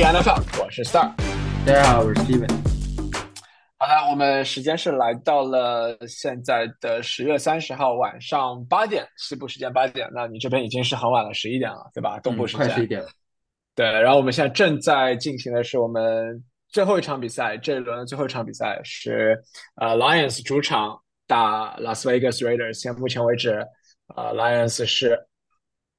一 NFL，我是 Star。大家好，我是 Steven。好的，我们时间是来到了现在的十月三十号晚上八点，西部时间八点。那你这边已经是很晚了，十一点了，对吧？东部时间、快十一点了。对，然后我们现在正在进行的是我们最后一场比赛，这一轮的最后一场比赛是呃 Lions 主场打 Las Vegas Raiders。现在目前为止，呃 Lions 是，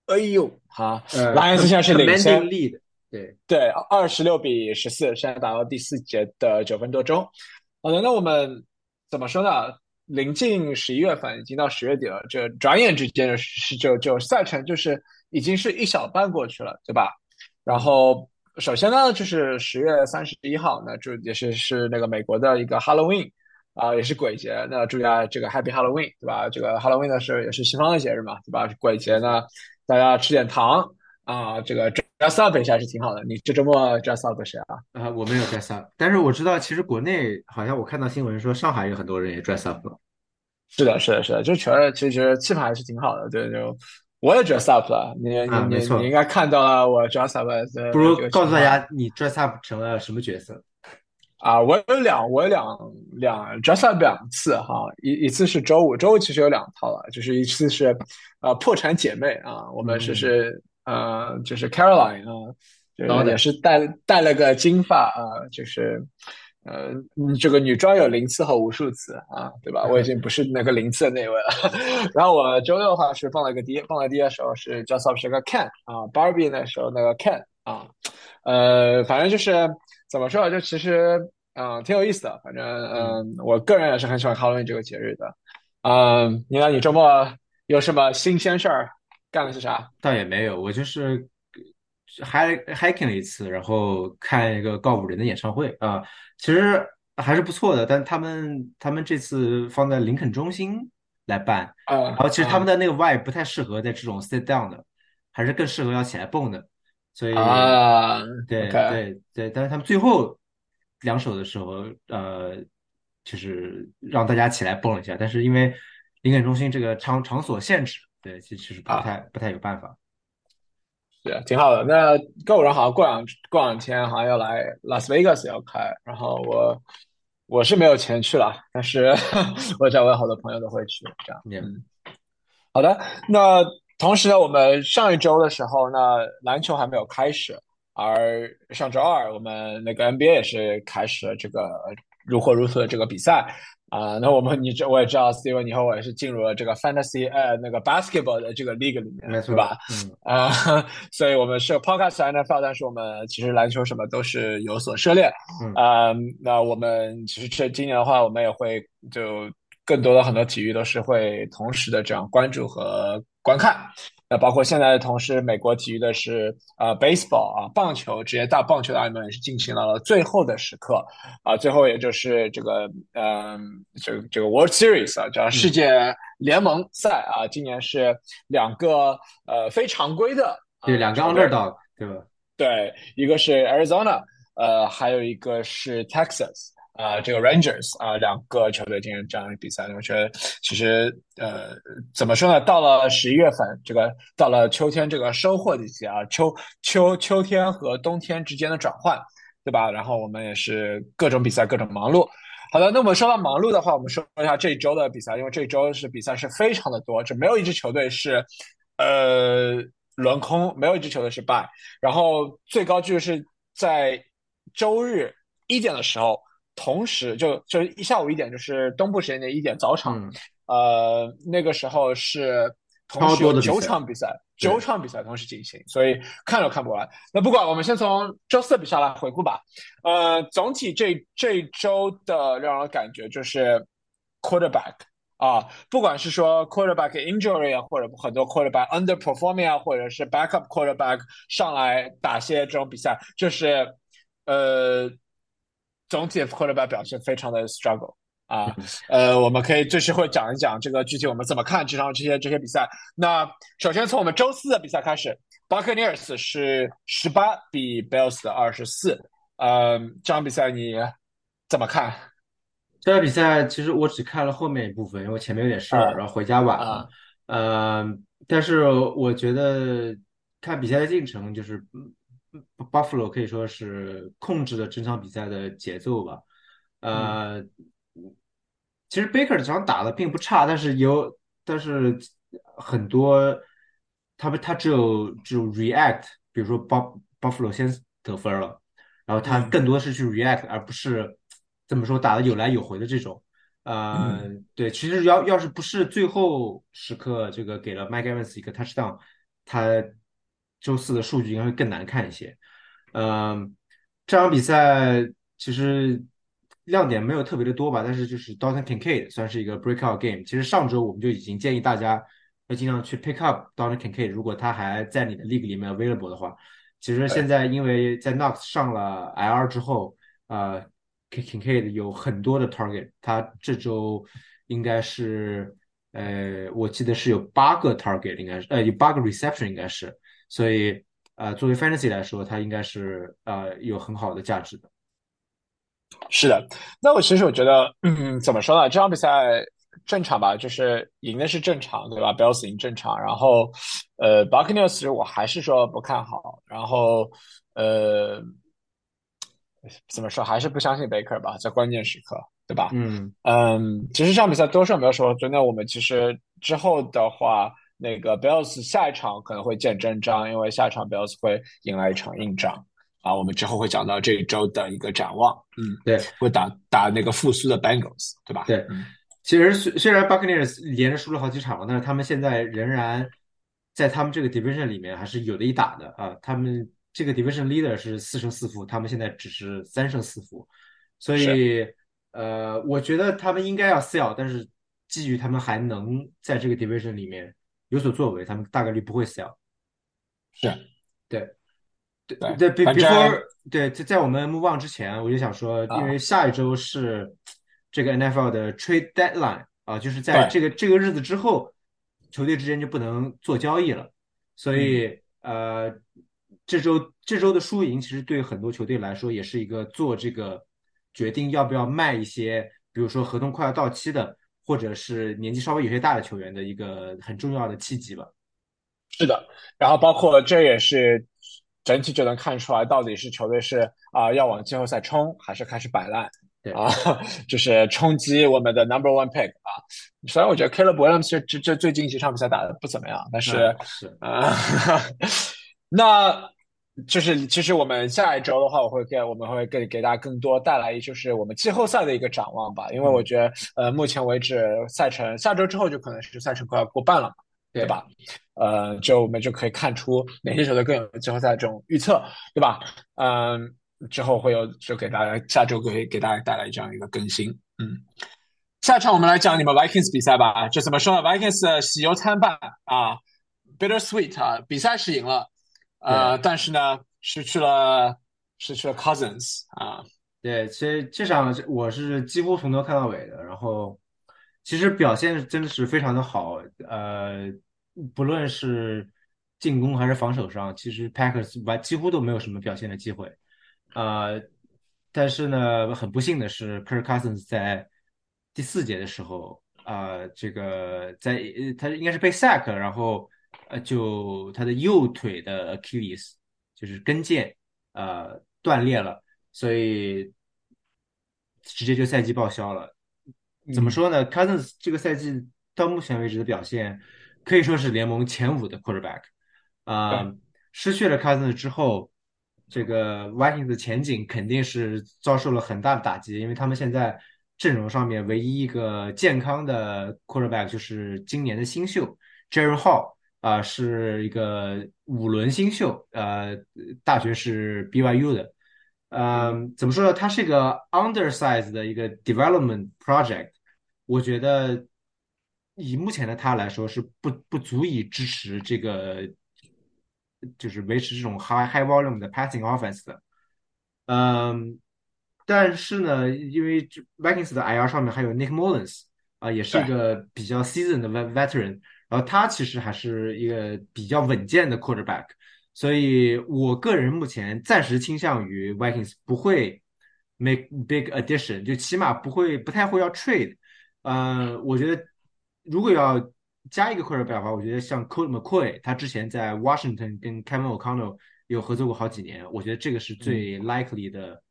哎呦，好、呃 Lions 现在是领先 commanding lead，对，对，二十六比十四，现在打到第四节的九分多钟。好的，那我们怎么说呢？临近十一月份，已经到十月底了，这转眼之间是就就赛程就是已经是一小半过去了，对吧？然后首先呢，就是十月三十一号，那就也是是那个美国的一个 Halloween 啊、也是鬼节。那祝大家这个 Happy Halloween，对吧？这个 Halloween 的是也是西方的节日嘛，对吧？鬼节呢，大家吃点糖啊、这个 dress up 一下是挺好的。你这周末 dress up 谁啊？啊、我没有 dress up，但是我知道，其实国内好像我看到新闻说，上海有很多人也 dress up 了。是的，是的，是的，就觉得其实气氛还是挺好的。对，就我也 dress up 了，你你你应该看到了我 dress up 的不如告诉大家，你 dress up 成了什么角色？啊，我有两，我有两两 dress up 两次哈，一一次是周五，周五其实有两套了，就是一次是呃破产姐妹啊，我们是嗯是呃就是 Caroline 啊，就好的是也是戴戴了个金发啊，就是呃嗯这个女装有零次和无数次啊，对吧？我已经不是那个零次的那位了。然后我周六的话是放了个 D，放了 D 的时候是 dress up 是个 Ken 啊，Barbie 那时候那个 Ken 啊，呃，反正就是怎么说啊，就其实嗯、呃挺有意思的。反正嗯、我个人也是很喜欢 Halloween 这个节日的。嗯、你呢？你周末有什么新鲜事儿？干的是啥？倒也没有，我就是还 hiking 了一次，然后看一个告五人的演唱会啊、其实还是不错的。但他们他们这次放在林肯中心来办，呃，然后其实他们的那个 vibe 不太适合在这种 sit down 的，还是更适合要起来蹦的。所以啊对对对，但是他们最后两首的时候，呃，就是让大家起来蹦了一下，但是因为林肯中心这个场场所限制，对，其其实不啊太不太有办法。是挺好的。那购物人好像过两过两天好像要来拉斯维加斯要开，然后我我是没有钱去了，但是 我知道我有好多朋友都会去，这样。嗯，好的。那同时呢，我们上一周的时候呢，篮球还没有开始，而上周二我们那个 NBA 也是开始了这个如火如荼的这个比赛。啊、那我们你这我也知道，Steven 你和我也是进入了这个 fantasy 呃那个 basketball 的这个 league 里面，没错吧？嗯，啊、所以我们是 podcast NFL，但是我们其实篮球什么都是有所涉猎。嗯啊、那我们其实这今年的话，我们也会就更多的很多体育都是会同时的这样关注和观看。那包括现在同时，美国体育的是呃 baseball 啊，棒球，职业大棒球的奥运会也是进行到了最后的时刻啊，最后也就是这个嗯、这个这个 World Series 啊，叫世界联盟赛啊，今年是两个呃非常规的啊对，两个球队 underdog，对吧？对，一个是 Arizona，呃，还有一个是 Texas，啊、这个 Rangers 啊、两个球队进行这样的比赛。我觉得其实呃，怎么说呢？到了十一月份，这个到了秋天这个收获季节啊，秋秋秋天和冬天之间的转换，对吧？然后我们也是各种比赛，各种忙碌。好的，那我们说到忙碌的话，我们说一下这一周的比赛，因为这一周是比赛是非常的多，这没有一支球队是呃轮空，没有一支球队是败。然后最高就是在周日一点的时候，同时就就一下午一点，就是东部时间的一点早场，嗯，呃，那个时候是同时有九场比赛，九场比赛同时进行，所以看都看不完。那不管，我们先从周四比赛来回顾吧。呃，总体这这一周的让人感觉就是 quarterback 啊，不管是说 quarterback injury 啊，或者很多 quarterback underperforming 啊，或者是 backup quarterback 上来打些这种比赛，就是呃，总体的 quarterback 表现非常的 struggle 啊。呃，我们可以就是会讲一讲这个具体我们怎么看这场这些这些比赛。那首先从我们周四的比赛开始，Buccaneers 是十八比 Bills 的二十四。呃，这场比赛你怎么看？这场比赛其实我只看了后面一部分，因为前面有点事啊儿，然后回家晚啊了。呃，但是我觉得看比赛的进程就是，嗯 Buffalo 可以说是控制了整场比赛的节奏吧。嗯呃，其实 Baker 这场打的并不差，但是有，但是很多他们他只有只有 react，比如说 Buff Buffalo 先得分了，然后他嗯更多的是去 react，而不是怎么说打的有来有回的这种。呃，嗯对，其实要要是不是最后时刻这个给了 Mike Evans 一个 touchdown，他周四的数据应该会更难看一些。嗯，这场比赛其实亮点没有特别的多吧，但是就是 Dalton Kincaid 算是一个 breakout game。其实上周我们就已经建议大家要尽量去 pick up Dalton Kincaid，如果他还在你的 league 里面 available 的话。其实现在因为在 Knox 上了 IR 之后，呃，Kincaid 有很多的 target，他这周应该是呃，我记得是有八个 target，应该是呃有八个 reception 应该是，所以呃作为 fantasy 来说，它应该是呃有很好的价值的。是的，那我其实我觉得，嗯，怎么说呢？这场比赛正常吧，就是赢的是正常，对吧？Bills 赢正常，然后，呃，Buccaneers 我还是说不看好，然后，呃，怎么说，还是不相信 Baker 吧，在关键时刻，对吧？嗯，嗯，其实这场比赛多数没有说，真的，我们其实之后的话，那个 Bills 下一场可能会见真章，因为下一场 Bills 会迎来一场硬仗啊。我们之后会讲到这一周的一个展望，嗯，对会打打那个复苏的 Bengals，对吧？对，嗯，其实虽虽然 Buccaneers 连着输了好几场了，但是他们现在仍然在他们这个 division 里面还是有的一打的啊。他们这个 division leader 是四胜四负，他们现在只是三胜四负，所以呃，我觉得他们应该要 sell，但是基于他们还能在这个 division 里面有所作为，他们大概率不会 sell。是，对对对对，be 反正 before 对，在在我们 move on 之前，我就想说，因为啊，下一周是这个 NFL 的 trade deadline 啊，就是在，这个这个日子之后，球队之间就不能做交易了，所嗯，以呃，这周这周的输赢其实对很多球队来说也是一个做这个决定要不要卖一些，比如说合同快要到期的，或者是年纪稍微有些大的球员的一个很重要的契机吧。是的。然后包括这也是整体就能看出来，到底是球队是啊、要往季后赛冲，还是开始摆烂。对，啊，就是冲击我们的 number one pick 啊。虽然我觉得 Caleb Williams 这这这最近几场比赛打的不怎么样，但是嗯，是，呃，那就是其实我们下一周的话，我会给我们会给给大家更多带来就是我们季后赛的一个展望吧，因为我嗯，觉得呃目前为止赛程下周之后就可能是赛程快要过半了嘛，对对。吧？呃，就我们就可以看出哪些球队更有季后赛这种预测，对吧？嗯，之后会有就给大家下周会给大家带来这样一个更新。嗯，下场我们来讲你们 Vikings 比赛吧。这怎么说呢？Vikings 的喜忧参半啊，bitter sweet 啊，比赛是赢了，呃，但是呢，失去了失去了 Cousins 啊，对，其实这场我是几乎从头看到尾的，然后其实表现真的是非常的好，呃，不论是进攻还是防守上，其实 Packers 完几乎都没有什么表现的机会，呃，但是呢，很不幸的是，Kirk Cousins 在第四节的时候，啊，这个在呃他应该是被 sack，然后呃就他的右腿的 Achilles 就是跟腱呃断裂了。所以直接就赛季报销了。怎么嗯，说呢？Cousins 这个赛季到目前为止的表现可以说是联盟前五的 quarterback。啊、对，失去了 Cousins 之后，这个 Vikings 的前景肯定是遭受了很大的打击，因为他们现在阵容上面唯一一个健康的 quarterback 就是今年的新秀 Jaren Hall，啊、是一个五轮新秀，呃，大学是 BYU 的。嗯，嗯，怎么说呢？它是一个 undersize 的一个 development project，我觉得以目前的他来说是不不足以支持这个，就是维持这种 high high volume 的 passing offense 的。嗯，但是呢，因为这 Vikings 的 IR 上面还有 Nick Mullins 啊、也是一，个比较 seasoned 的 vet- veteran，然后他其实还是一个比较稳健的 quarterback，所以我个人目前暂时倾向于 Vikings 不会 make big addition，就起码不会不太会要 trade。呃，我觉得如果要加一个 quarterback 的话，我觉得像 Colt McCoy，他之前在 Washington 跟 Kevin O'Connell 有合作过好几年，我觉得这个是嗯最 likely 的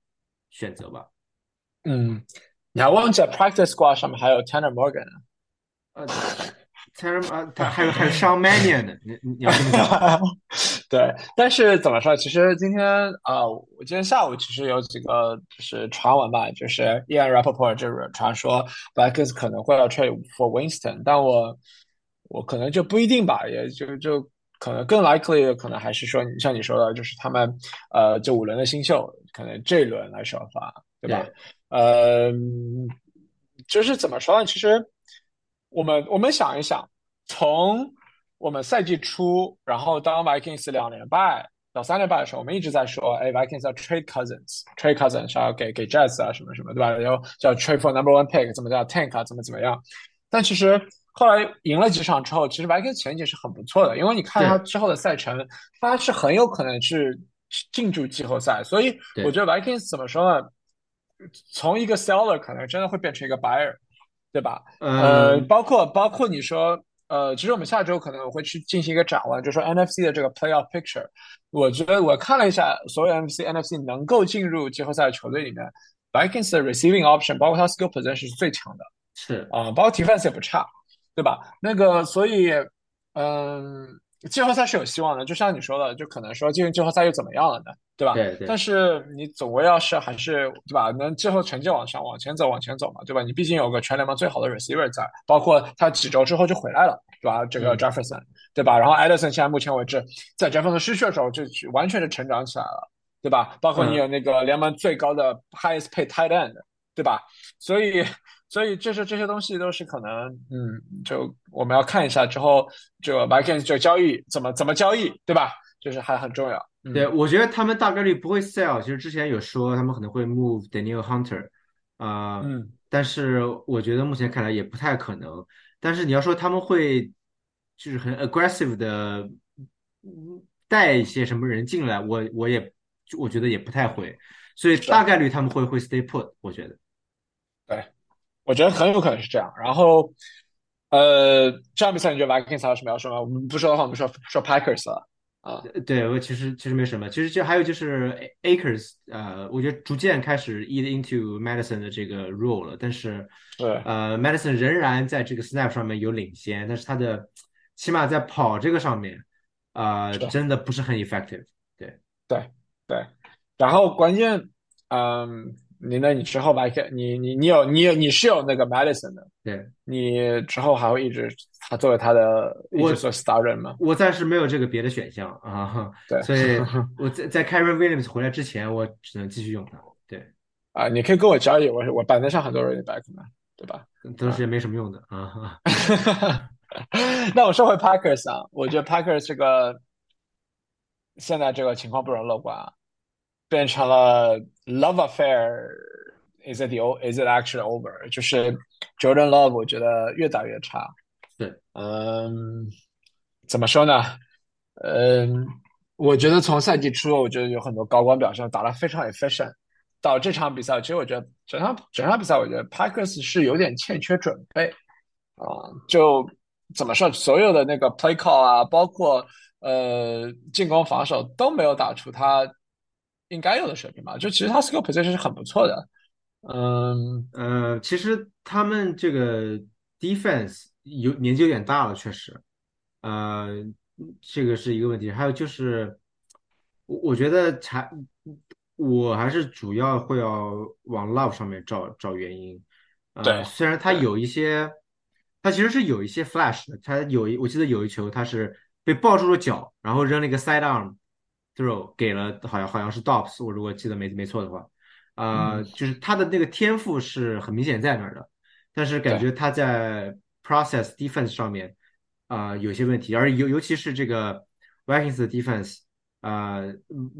选择吧。嗯，你还忘记了 practice squad 上面还有 Tanner Morgan 呢。呃 e r 啊，他 还有还有 Sean Mannion 呢，你你你要这么讲，对，但是怎么说？其实今天啊、我今天下午其实有几个就是传闻吧，就是 Ian Rappaport 就是传说 Vikings 可能会要 trade for Winston，但我我可能就不一定吧，也就就可能更 likely 的可能还是说，你像你说的，就是他们呃这五轮的新秀，可能这一轮来首发，对吧？对呃，就是怎么说呢？其实我们我们想一想，从我们赛季初，然后当 Vikings 两连败到三连败的时候，我们一直在说，哎，Vikings 要 trade Cousins，trade Cousins 要给给 Jazz 啊什么什么，对吧？然后叫 trade for number one pick，怎么叫 tank 啊，怎么怎么样？但其实后来赢了几场之后，其实 Vikings 前景是很不错的，因为你看他之后的赛程，他是很有可能是进驻季后赛，所以我觉得 Vikings 怎么说呢？从一个 seller 可能真的会变成一个 buyer，对吧？呃，呃，包括包括你说，呃，其实我们下周可能会去进行一个展望，就是说 NFC 的这个 playoff picture。我觉得我看了一下所有 NFC NFC 能够进入季后赛的球队里面，Vikings 的 receiving option 包括他 skill position 是最强的是啊、包括 defense 也不差，对吧？那个所以，嗯、季后赛是有希望的，就像你说的，就可能说进入季后赛又怎么样了呢？对吧？对对但是你总归要是还是对吧？能最后成绩往上往前走，往前走嘛，对吧？你毕竟有个全联盟最好的 receiver 在，包括他几周之后就回来了，对吧？这个嗯 Jefferson，、对吧？然后 Edison 现在目前为止，在 Jefferson 失去的时候就完全是成长起来了，对吧？包括你有那个联盟最高的 highest pay tight end，对吧？所以，所以这是这些东西都是可能，嗯，就我们要看一下之后这个 Vikings 这交易怎么怎么交易，对吧？就是还很重要。嗯、对，我觉得他们大概率不会 sell。其实之前有说他们可能会 move Daniel Hunter，啊、嗯，但是我觉得目前看来也不太可能。但是你要说他们会就是很 aggressive 的嗯带一些什么人进来，我我也我觉得也不太会。所以大概率他们会会 stay put，我觉得。对，我觉得很有可能是这样。然后，呃，这场比赛你觉得 Vikings 还有什么要说吗？我们不说的话，我们说说 Packers 了啊。对，我其实其实没什么，其实就还有就是 Akers，呃，我觉得逐渐开始 eat into Madison 的这个 role 了，但是是呃，Madison 仍然在这个 snap 上面有领先，但是他的起码在跑这个上面，啊，真的不是很 effective。对对对，然后关键，嗯，你那？你之后 Vikings，你你你有你有你是有那个 Madison 的，对，你之后还会一直他作为他的一我直做 star 人吗？我暂时没有这个别的选项啊，对所以 我在在 Kyron Williams 回来之前，我只能继续用它。对，啊，你可以跟我交易，我我板凳上很多 running back 嘛，对吧？都是也没什么用的啊。那我说回 Packers 啊，我觉得 Packers 这个现在这个情况不容乐观啊，变成了 love affair。Is it the o- Is it actually over？就是 Jordan Love，我觉得越打越差。对，嗯，怎么说呢？嗯，我觉得从赛季初，我觉得有很多高光表现，打得非常 efficient。到这场比赛，其实我觉得整场整场比赛，我觉得 Packers 是有点欠缺准备啊、就怎么说，所有的那个 play call 啊，包括呃进攻防守都没有打出他应该有的水平吧。就其实他 skill position 是很不错的，嗯，呃，其实他们这个 defense 有年纪有点大了，确实，呃，这个是一个问题。还有就是，我我觉得才，我还是主要会要往 love 上面找找原因。呃，对虽然他有一些，他其实是有一些 flash 的，他有一，我记得有一球他是被抱住了脚，然后扔了一个 side arm throw 给了，好像好像是 Dobbs，我如果记得没没错的话。啊、嗯。就是他的那个天赋是很明显在那儿的，但是感觉他在 process defense 上面啊、有些问题，而尤尤其是这个 Vikings 的 defense 啊、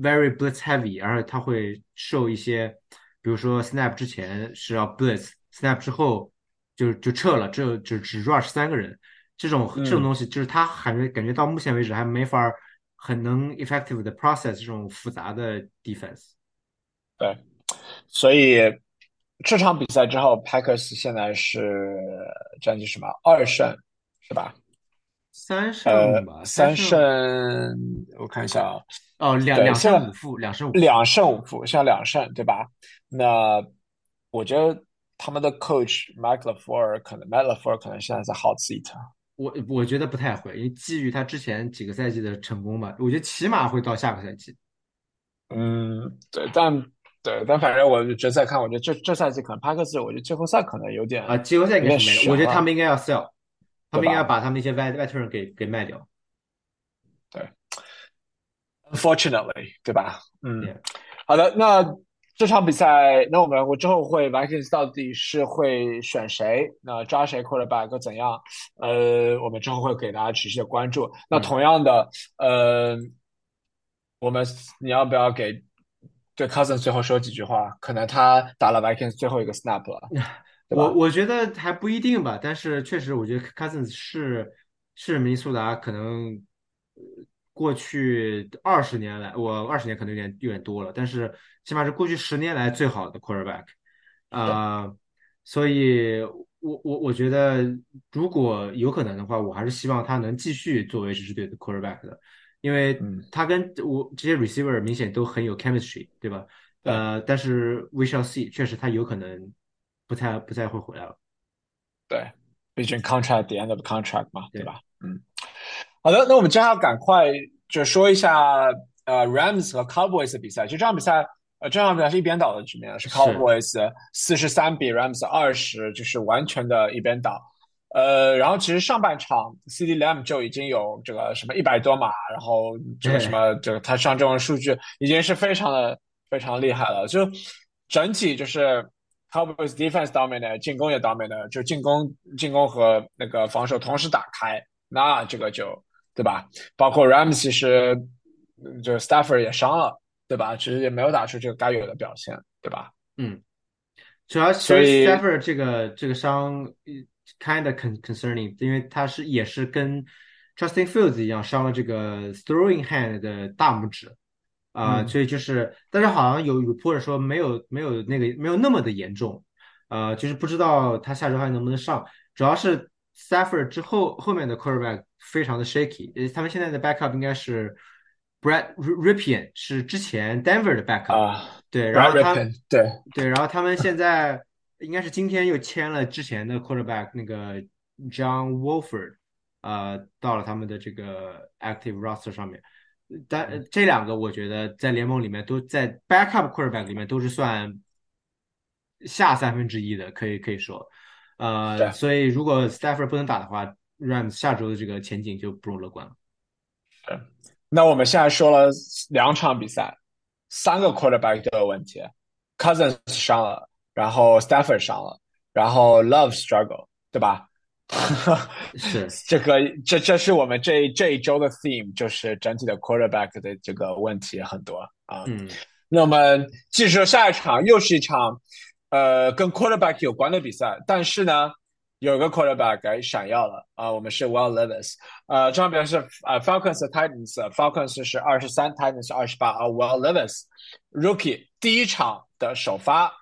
very blitz heavy，而且他会受一些，比如说 snap 之前是要 blitz，snap 之后就就撤了，只有只只 rush 三个人，这种这种嗯。东西就是他感觉感觉到目前为止还没法儿很能 effective 的 process 这种复杂的 defense。对，所以这场比赛之后，Packers 现在是战绩什么二胜，是吧？三呃胜吧，三胜胜，我看一下啊，哦，两两胜五负，两胜五。两胜五负，像两胜，对吧？那我觉得他们的 coach Mike LaFleur 可能 Mike LaFleur 可能现在在 hot seat，我我觉得不太会，因为基于他之前几个赛季的成功吧，我觉得起码会到下个赛季。嗯，对，但对，但反正我决赛看，我觉得这这赛季可能帕克斯，我觉得季后赛可能有点啊，季后赛应该是没了。我觉得他们应该要 sell，他们应该要把他们那些外外特人给给卖掉。对 unfortunately，对吧？嗯好的，那这场比赛，那我们我之后会 Vikings 到底是会选谁？那抓谁 quarterback 怎样？呃，我们之后会给大家持续的关注。那嗯同样的，呃，我们你要不要给对 Cousin 最后说几句话？可能他打了 Vikings 最后一个 snap 了，我我觉得还不一定吧，但是确实，我觉得 Cousins 是是明尼苏达可能呃过去二十年来，我二十年可能有点有点多了，但是起码是过去十年来最好的 quarterback 啊、所以我我我觉得如果有可能的话，我还是希望他能继续作为这支队的 quarterback 的，因为嗯。他跟我这些 receiver 明显都很有 chemistry，对吧？呃，但是 we shall see，确实他有可能不太不太会回来了。对，毕竟 contract the end of contract 嘛，对对。吧？嗯，好的，那我们接下来赶快就说一下呃 Rams 和 Cowboys 的比赛。就这场比赛，呃，这场比赛是一边倒的局面，是是 Cowboys 四十三比 Rams 二十，就是完全的一边倒。呃，然后其实上半场 CD Lamb 就已经有这个什么一百多码，然后这个什么这个他上这种数据已经是非常的非常厉害了。就整体就是 Cowboys defense dominant，进攻也 dominant，就进攻进攻和那个防守同时打开，那这个就对吧？包括 Rams 其实嗯这个 Stafford 也伤了，对吧？其实也没有打出这个该有的表现，对吧？嗯，主要其实所以 Stafford 这个这个伤呃 kind of con concerning，因为他是也是跟 Justin Fields 一样伤了这个 throwing hand 的大拇指啊、嗯所以就是，但是好像有 report 说没有没有那个没有那么的严重，呃，就是不知道他下周还能不能上，主要是 Stafford 之后后面的 quarterback 非常的 shaky，呃，他们现在的 backup 应该是 Brad Ripien 是之前 Denver 的 backup，、啊对，然后他对，对，然后他们现在应该是今天又签了之前的 quarterback 那个 John Wolford，呃，到了他们的这个 active roster 上面。但呃这两个我觉得在联盟里面都在 backup quarterback 里面都是算下三分之一的，可以可以说，呃，所以如果 Stafford 不能打的话，Rams 下周的这个前景就不容乐观了。那我们现在说了两场比赛，三个 quarterback 都有问题，Cousins 伤了，然后 Stafford 伤了，然后 Love struggle，对吧？是这个，这这是我们这这一周的 theme，就是整体的 quarterback 的这个问题很多啊。嗯，那我们继续说下一场，又是一场呃跟 quarterback 有关的比赛，但是呢，有个 quarterback 哎闪耀了啊、我们是 Will Levis，呃，这场比赛是呃 Falcons 和 Titans，Falcons 是二十三，Titans 是二十八，而 Will Levis rookie 第一场的首发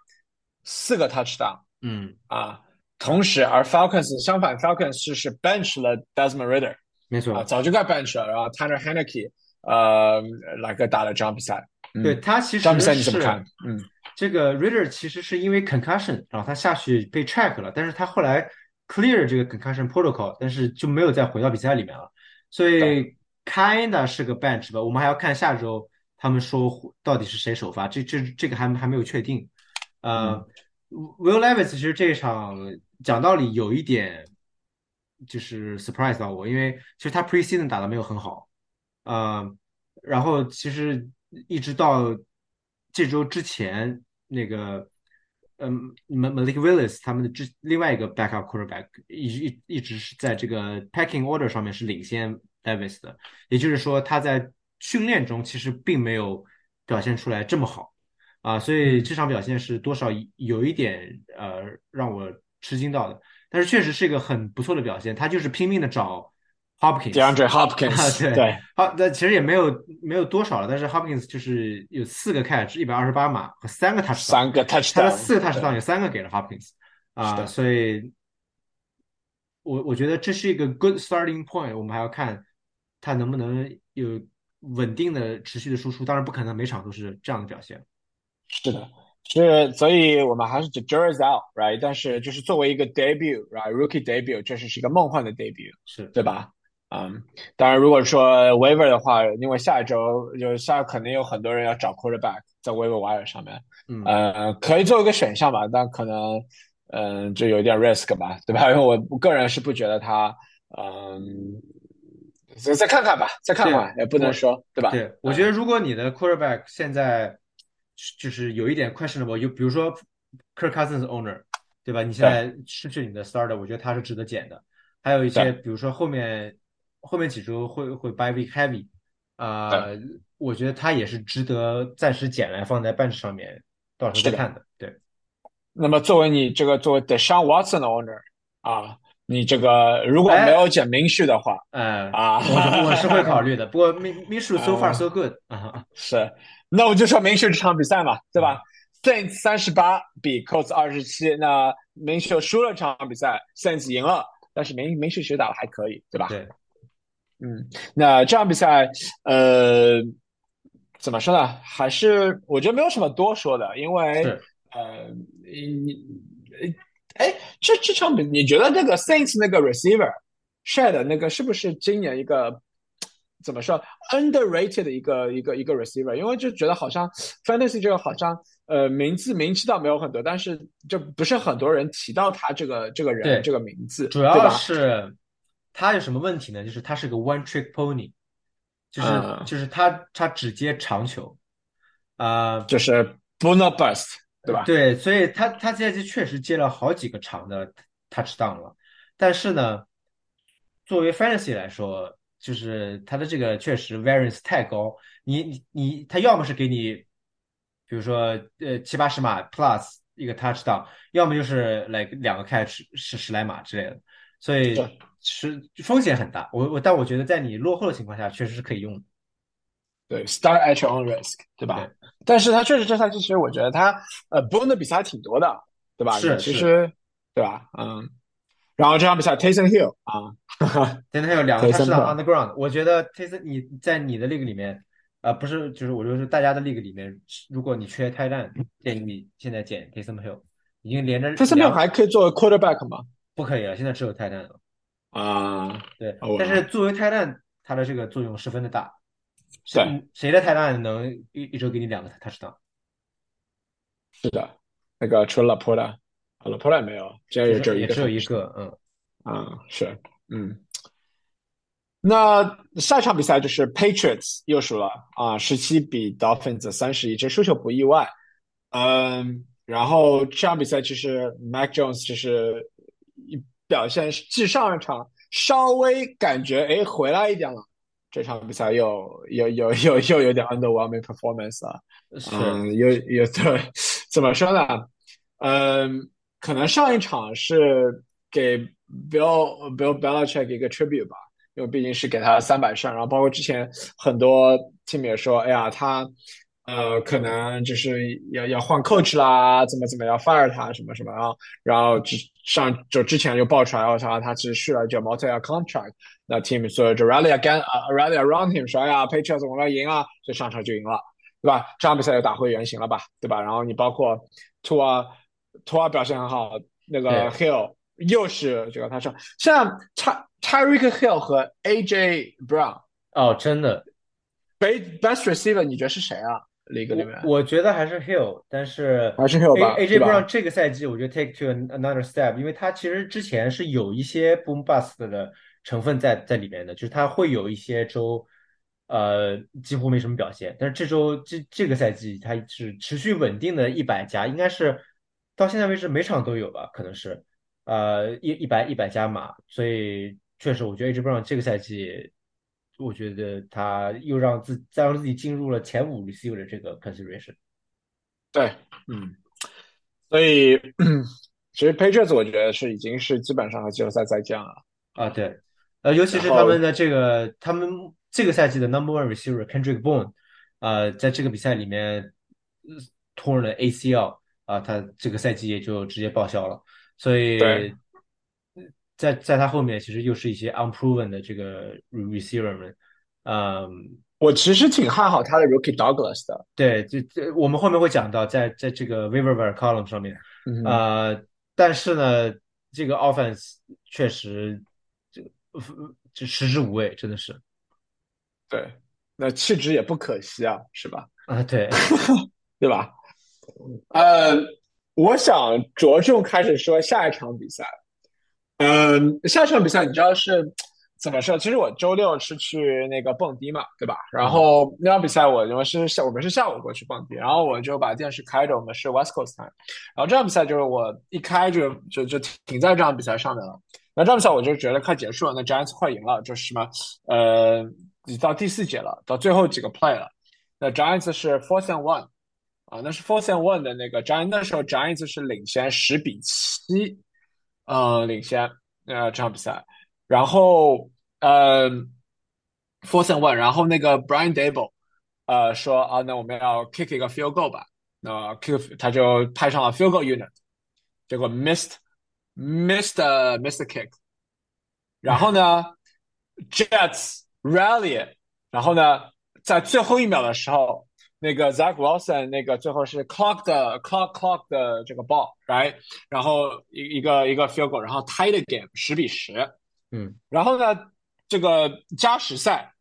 四个 touchdown 嗯，啊，同时而 Falcons 相反，Falcons 是是 bench 了 Desmond Ritter 没错啊，，早就该 bench 了，然后 Tanner Henneke 呃来个打了这场比赛，嗯对他其实这场比赛你怎么看？嗯。这个 Ritter 其实是因为 concussion，然后他下去被 check 了，但是他后来 clear 这个 concussion protocol，但是就没有再回到比赛里面了，所以 kinda 是个 bench 吧。我们还要看下周他们说到底是谁首发，这这这个还还没有确定。呃、w i l l Levis 其实这一场讲道理有一点就是 surprise 到我，因为其实他 preseason 打的没有很好，呃，然后其实一直到这周之前，那个嗯，Ma- Malik Willis 他们的之另外一个 backup quarterback 一直一一直是在这个 packing order 上面是领先 Davis 的，也就是说他在训练中其实并没有表现出来这么好。啊，所以嗯。这场表现是多少有一点呃让我吃惊到的，但是确实是一个很不错的表现，他就是拼命的找 Hopkins。DeAndre 啊，Hopkins，对对，好，那其实也没有没有多少了，但是 Hopkins 就是有四个 catch，一百二十八码和三个 touchdown，三个 touchdown，四个 touchdown 有三个给了 Hopkins 啊，所以我我觉得这是一个 good starting point，我们还要看他能不能有稳定的、持续的输出。当然，不可能每场都是这样的表现。是的，是，所以我们还是 the jury's out，right？但是就是作为一个 debut，right？rookie debut，这是是一个梦幻的 debut，是对吧？嗯，当然，如果说 waiver 的话，因为下一周就下肯定有很多人要找 quarterback 在 waiver wire 上面，嗯呃，可以做一个选项吧，但可能，嗯、就有点 risk 吧，对吧？因为我个人是不觉得他，嗯，再再看看吧，再看看，也不能说，对吧？对，我觉得如果你的 quarterback 现在就是有一点 questionable，就比如说 Kirk Cousins owner，对吧？你现在失去你的 starter，我觉得他是值得捡的。还有一些，比如说后面后面几周会会 bye week heavy，啊、我觉得他也是值得暂时捡来放在 bench 上面，到时候再看的。对，那么作为你这个作为 Deshaun Watson 的 owner 啊，你这个如果哎没有捡明旭的话呃，啊，我我是会考虑的。不过 Min Minshew so far 啊 so good 啊，是，那我就说明旭这场比赛嘛，对吧？Saints 三十八比 Colts 二十七，那明旭输了这场比赛，Saints 赢了，但是明明旭其实打的还可以，对吧？对，嗯，那这场比赛，呃，怎么说呢？还是我觉得没有什么多说的，因为呃，你，哎，这这场比，你觉得那个 Saints 那个 receiver Shed 那个是不是今年一个怎么说 underrated 的一个一个一个 receiver？因为就觉得好像 fantasy 这个好像呃名字名气倒没有很多，但是就不是很多人提到他这个这个人这个名字，主要对吧？是他有什么问题呢？就是他是个 one trick pony，就是、嗯。就是他他只接长球，啊、就是 Bruno Bust，对吧？对，所以他他现在确实接了好几个长的 touchdown 了，但是呢，作为 fantasy 来说，就是他的这个确实 variance 太高，你你你他要么是给你，比如说呃七八十码 plus 一个 touchdown，要么就是来两个 catch 十十来码之类的，所以是风险很大。我我但我觉得在你落后的情况下，确实是可以用的。对，start at your own risk，对吧？对但是他确实这赛季，其实我觉得他呃 b o n 的比赛还挺多的，对吧？是是其实对吧？嗯。然后这场比赛 Tayson Hill 啊，现在有两个 Hill on the ground，我觉得 Tayson 你在你的 league 里面，啊、不是，就是我就是大家的 league 里面，如果你缺 tight end，建议你现在捡 Tayson Hill，已经连着 Tayson Hill 还可以作为 quarterback 吗？不可以了，现在只有 tight end 了。啊，对哦，但是作为 tight end，它的这个作用十分的大。对谁谁的 tight end 能一一周给你两个 touchdown？是的，那个除了 Laporta，啊，Laporta 没有，这也只有一个也只有一个，嗯，啊，是，嗯。那下一场比赛就是 Patriots 又输了啊，十七比 Dolphins 三十一，这输球不意外。嗯，然后这场比赛其实 Mac Jones 就是表现继上一场稍微感觉哎回来一点了，这场比赛又又又又又有点 underwhelming performance 了。是，嗯，有有对，怎么说呢？嗯，可能上一场是给 Bill Bill Belichick 一个 tribute 吧，因为毕竟是给他三百胜，然后包括之前很多 team 也说，哎呀，他呃可能就是要要换 coach 啦，怎么怎么要 fire 他什么什么，然后然后之上就之前就爆出来，哦，他他其实续了这 multi-year contract，那 team 所以就 rally again 啊、rally around him 说，哎呀，Patriots 我们要赢啊，所以上场就赢了。对吧？这场比赛又打回原形了吧？对吧？然后你包括图尔，图尔表现很好，那个 Hill 又是这个他说，像 Ty Tyreek Hill 和 AJ Brown 哦，真的，best best receiver，你觉得是谁啊？里个里面。我我觉得还是 Hill，但是还是 Hill 吧 A 对 AJ 吧？Brown 这个赛季我觉得 take to another step，因为他其实之前是有一些 boom bust 的成分在在里面的，就是他会有一些周呃几乎没什么表现，但是这周这这个赛季他是持续稳定的一百加，应该是到现在为止每场都有吧，可能是呃一一百一百加码，所以确实我觉得 AJ Brown 这个赛季。我觉得他又让自再让自己进入了前五 receiver 的这个 consideration。对，嗯，所以其实 Patriots 我觉得是已经是基本上和季后赛再见了。啊，对，呃，尤其是他们的这个，他们这个赛季的 number one receiver Kendrick Bourne，呃，在这个比赛里面呃脱了 ACL 啊，他这个赛季也就直接报销了，所以对在在他后面其实又是一些 unproven 的这个 receiver 们，嗯，我其实挺看好他的 Rookie Douglas 的。对，这这我们后面会讲到，在在这个 waiver column 上面，嗯呃，但是呢，这个 offense 确实这这食之无味，真的是对，那弃之也不可惜啊，是吧？啊，对，对吧？呃，我想着重开始说下一场比赛。嗯，下场比赛你知道是 怎么说？其实我周六是去那个蹦迪嘛，对吧？然后那场比赛我因为是下我们是下午过去蹦迪，然后我就把电视开着，我们是 West Coast time。然后这场比赛就是我一开就就就停在这场比赛上面了。那这场比赛我就觉得快结束了，那 Giants 快赢了，就是什么呃，已到第四节了，到最后几个 play 了。那 Giants 是 fourth and one 啊，那是 fourth and one 的那个 Giants，那时候 Giants 是领先十比七。呃，领先呃这场比赛，然后呃，fourth and one，然后那个 Brian Dable 呃说啊，那我们要 kick 一个 field goal 吧，那 kick 他就派上了 field goal unit，结果 missed missed missed kick，然后呢 Jets rally，然后呢在最后一秒的时候。那个 Zach Wilson 那个最后是 clock 的 clock clock 的这个 ball，right？然后一一个一个 field goal，然后 tie the game 十比十，嗯，然后呢这个加时赛，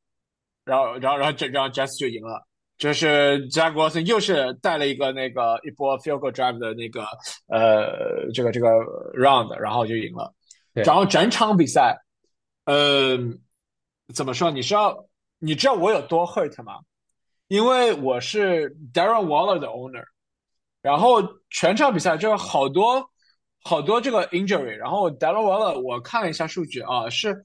然后然后然后这然后 Jets 就赢了，就是 Zach Wilson 又是带了一个那个一波 field goal drive 的那个呃这个这个 round，然后就赢了，然后整场比赛，嗯，怎么说？你知道你知道我有多 hurt 吗？因为我是 Darren Waller 的 owner，然后全场比赛就是好多好多这个 injury，然后 Darren Waller 我看了一下数据啊，是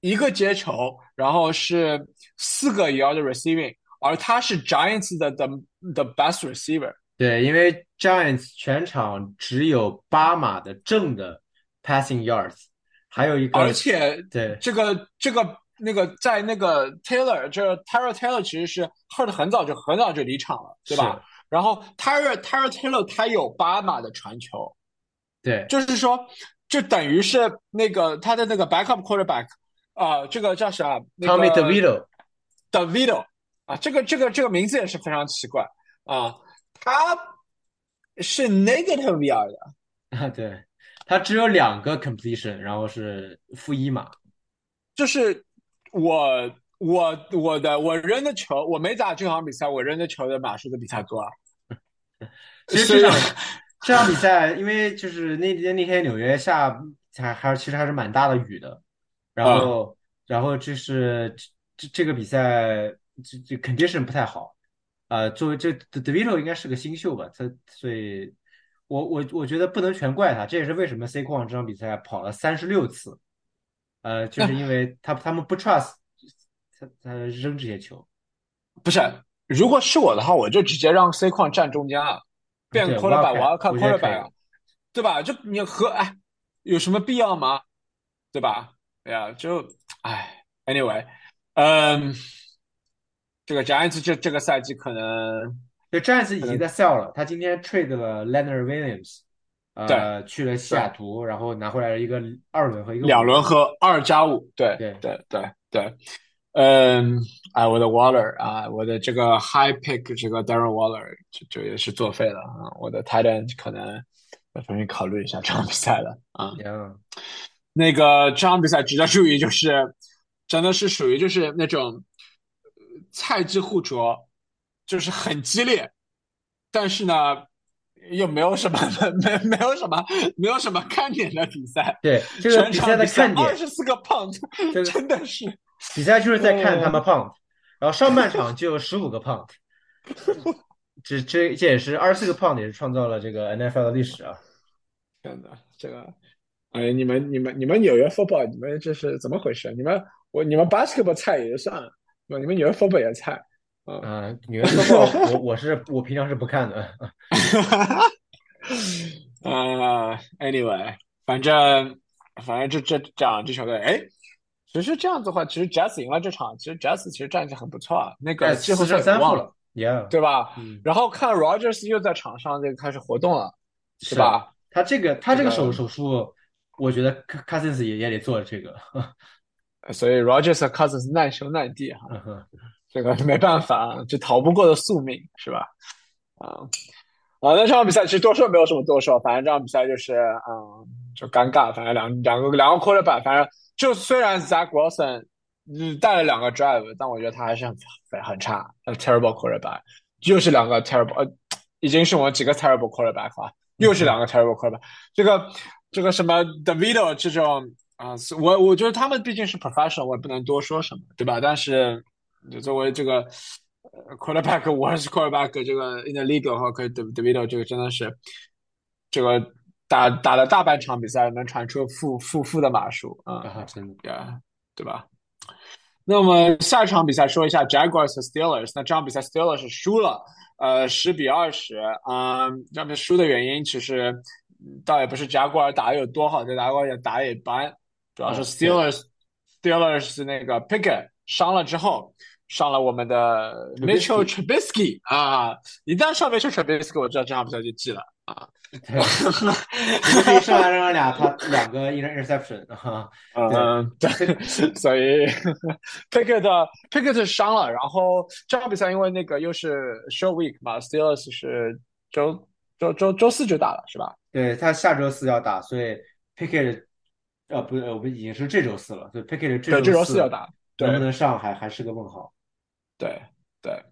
一个接球，然后是四个 yard receiving，而他是 Giants 的 the best receiver。对，因为 Giants 全场只有八码的正的 passing yards，还有一个，而且对这个这个。那个在那个 Taylor，这 Tyler Taylor 其实是 hurt 很早就很早就离场了，对吧？然后 Tyler Tyler Taylor 他有八码的传球，对，就是说就等于是那个他的那个 backup quarterback 啊，这个叫啥？Tommy DeVito，DeVito 啊，这个这个这个名字也是非常奇怪啊，他是 negative yard 啊，对他只有两个 completion，然后是负一码，就是。我我我的我扔的球，我没打这场比赛，我扔的球的码数都比他多啊。其实这场这场比赛，因为就是那天那天纽约下还还其实还是蛮大的雨的，然后然后就是这这个比赛这这 condition 不太好呃。作为这 Devito 应该是个新秀吧，他所以，我我我觉得不能全怪他，这也是为什么 C 矿这场比赛跑了三十六次。呃，就是因为他他们不 trust 他他扔这些球，不是，如果是我的话，我就直接让 C 矿站中间啊，变 quarterback，我要看 quarterback，对吧？就你和哎，有什么必要吗？对吧？哎呀，就哎，anyway，嗯，这个 Giants 这这个赛季可能，这 Giants 已经在 sell 了，他今天 trade 了 Leonard Williams。呃，去了西雅图，然后拿回来了一个二轮和一个两轮和二加五，对对对对对，嗯，哎，我的 Waller 啊，我的这个 High Pick 这个 Darren Waller 就就也是作废了啊，我的 Tight End 可能要重新考虑一下这场比赛了啊。那个这场比赛值得注意，就是真的是属于就是那种菜鸡互啄，就是很激烈，但是呢。又没有什么 没没有什么没有什么看点的比赛，对这个比赛的看点二十四个胖子，真的是比赛就是在看他们胖，然后上半场就有十五个胖，这这这也是二十四个胖，也是创造了这个 NFL 的历史啊！真的，这个哎，你们你们你们纽约 football，你们这是怎么回事？你们我你们 basketball 菜也就算了，你们纽约 football 也菜。啊，纽约客报，我我是我平常是不看的。呃，anyway，反正反正这这这样这球队，哎，其实这样子的话，其实 Jazz 赢了这场，其实 Jazz 其实战绩很不错啊。那个季后赛忘了，Yeah，对吧？然后看 Rogers 又在场上这个开始活动了，是吧？他这个他这个手手术我觉得 Cousins 也也得做这个。所以 Rogers 和 Cousins 难兄难弟哈，这个没办法，就逃不过的宿命是吧？啊啊，那这场比赛其实多说没有什么多说，反正这场比赛就是嗯，就尴尬，反正两两个两个 quarterback，反正就虽然 Zach Wilson 嗯带了两个 drive，但我觉得他还是很很差，terrible quarterback，又是两个 terrible，呃，已经是我们几个 terrible quarterback 了，又是两个 terrible quarterback，这个这个什么 Davido 这种。啊，我我觉得他们毕竟是 professional，我也不能多说什么，对吧？但是作为这个 quarterback，我是 quarterback，这个 in the league 的话，可以 Davido 这个真的是这个打打了大半场比赛，能传出负负负的码数啊，真的，对吧？那么下一场比赛说一下 Jaguars 和 Steelers，那这场比赛 Steelers 输了，呃，十比二十，嗯，那么输的原因其实倒也不是 Jaguars 打的有多好，这 Jaguars 也打也一般。主要是 Steelers，Steelers 那个 Pickett 伤了之后，上了我们的 Mitchell Trubisky 啊，一旦上 Mitchell Trubisky，我知道这场比赛就记了啊。上来让俩他两个 interception 哈。嗯，对，所以 Pickett Pickett 伤了，然后这场比赛因为那个又是 Show Week 嘛，Steelers 是周周周周四就打了是吧？对他下周四要打，所以 Pickett。呃，不，我们已经是这周四了，所以 Pickett 这周四要打，能不能上还还是个问号。对对，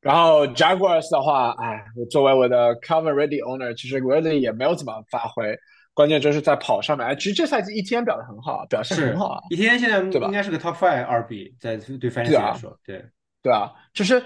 然后 Jaguars 的话，哎，作为我的 Cover Ready Owner，其实 Ready 也没有怎么发挥，关键就是在跑上面。哎，其实这赛季一天表的很好，表现很好啊。一天现在对吧应该是个 Top Five 二 B，在对 Fantasy 来说，对对啊，就是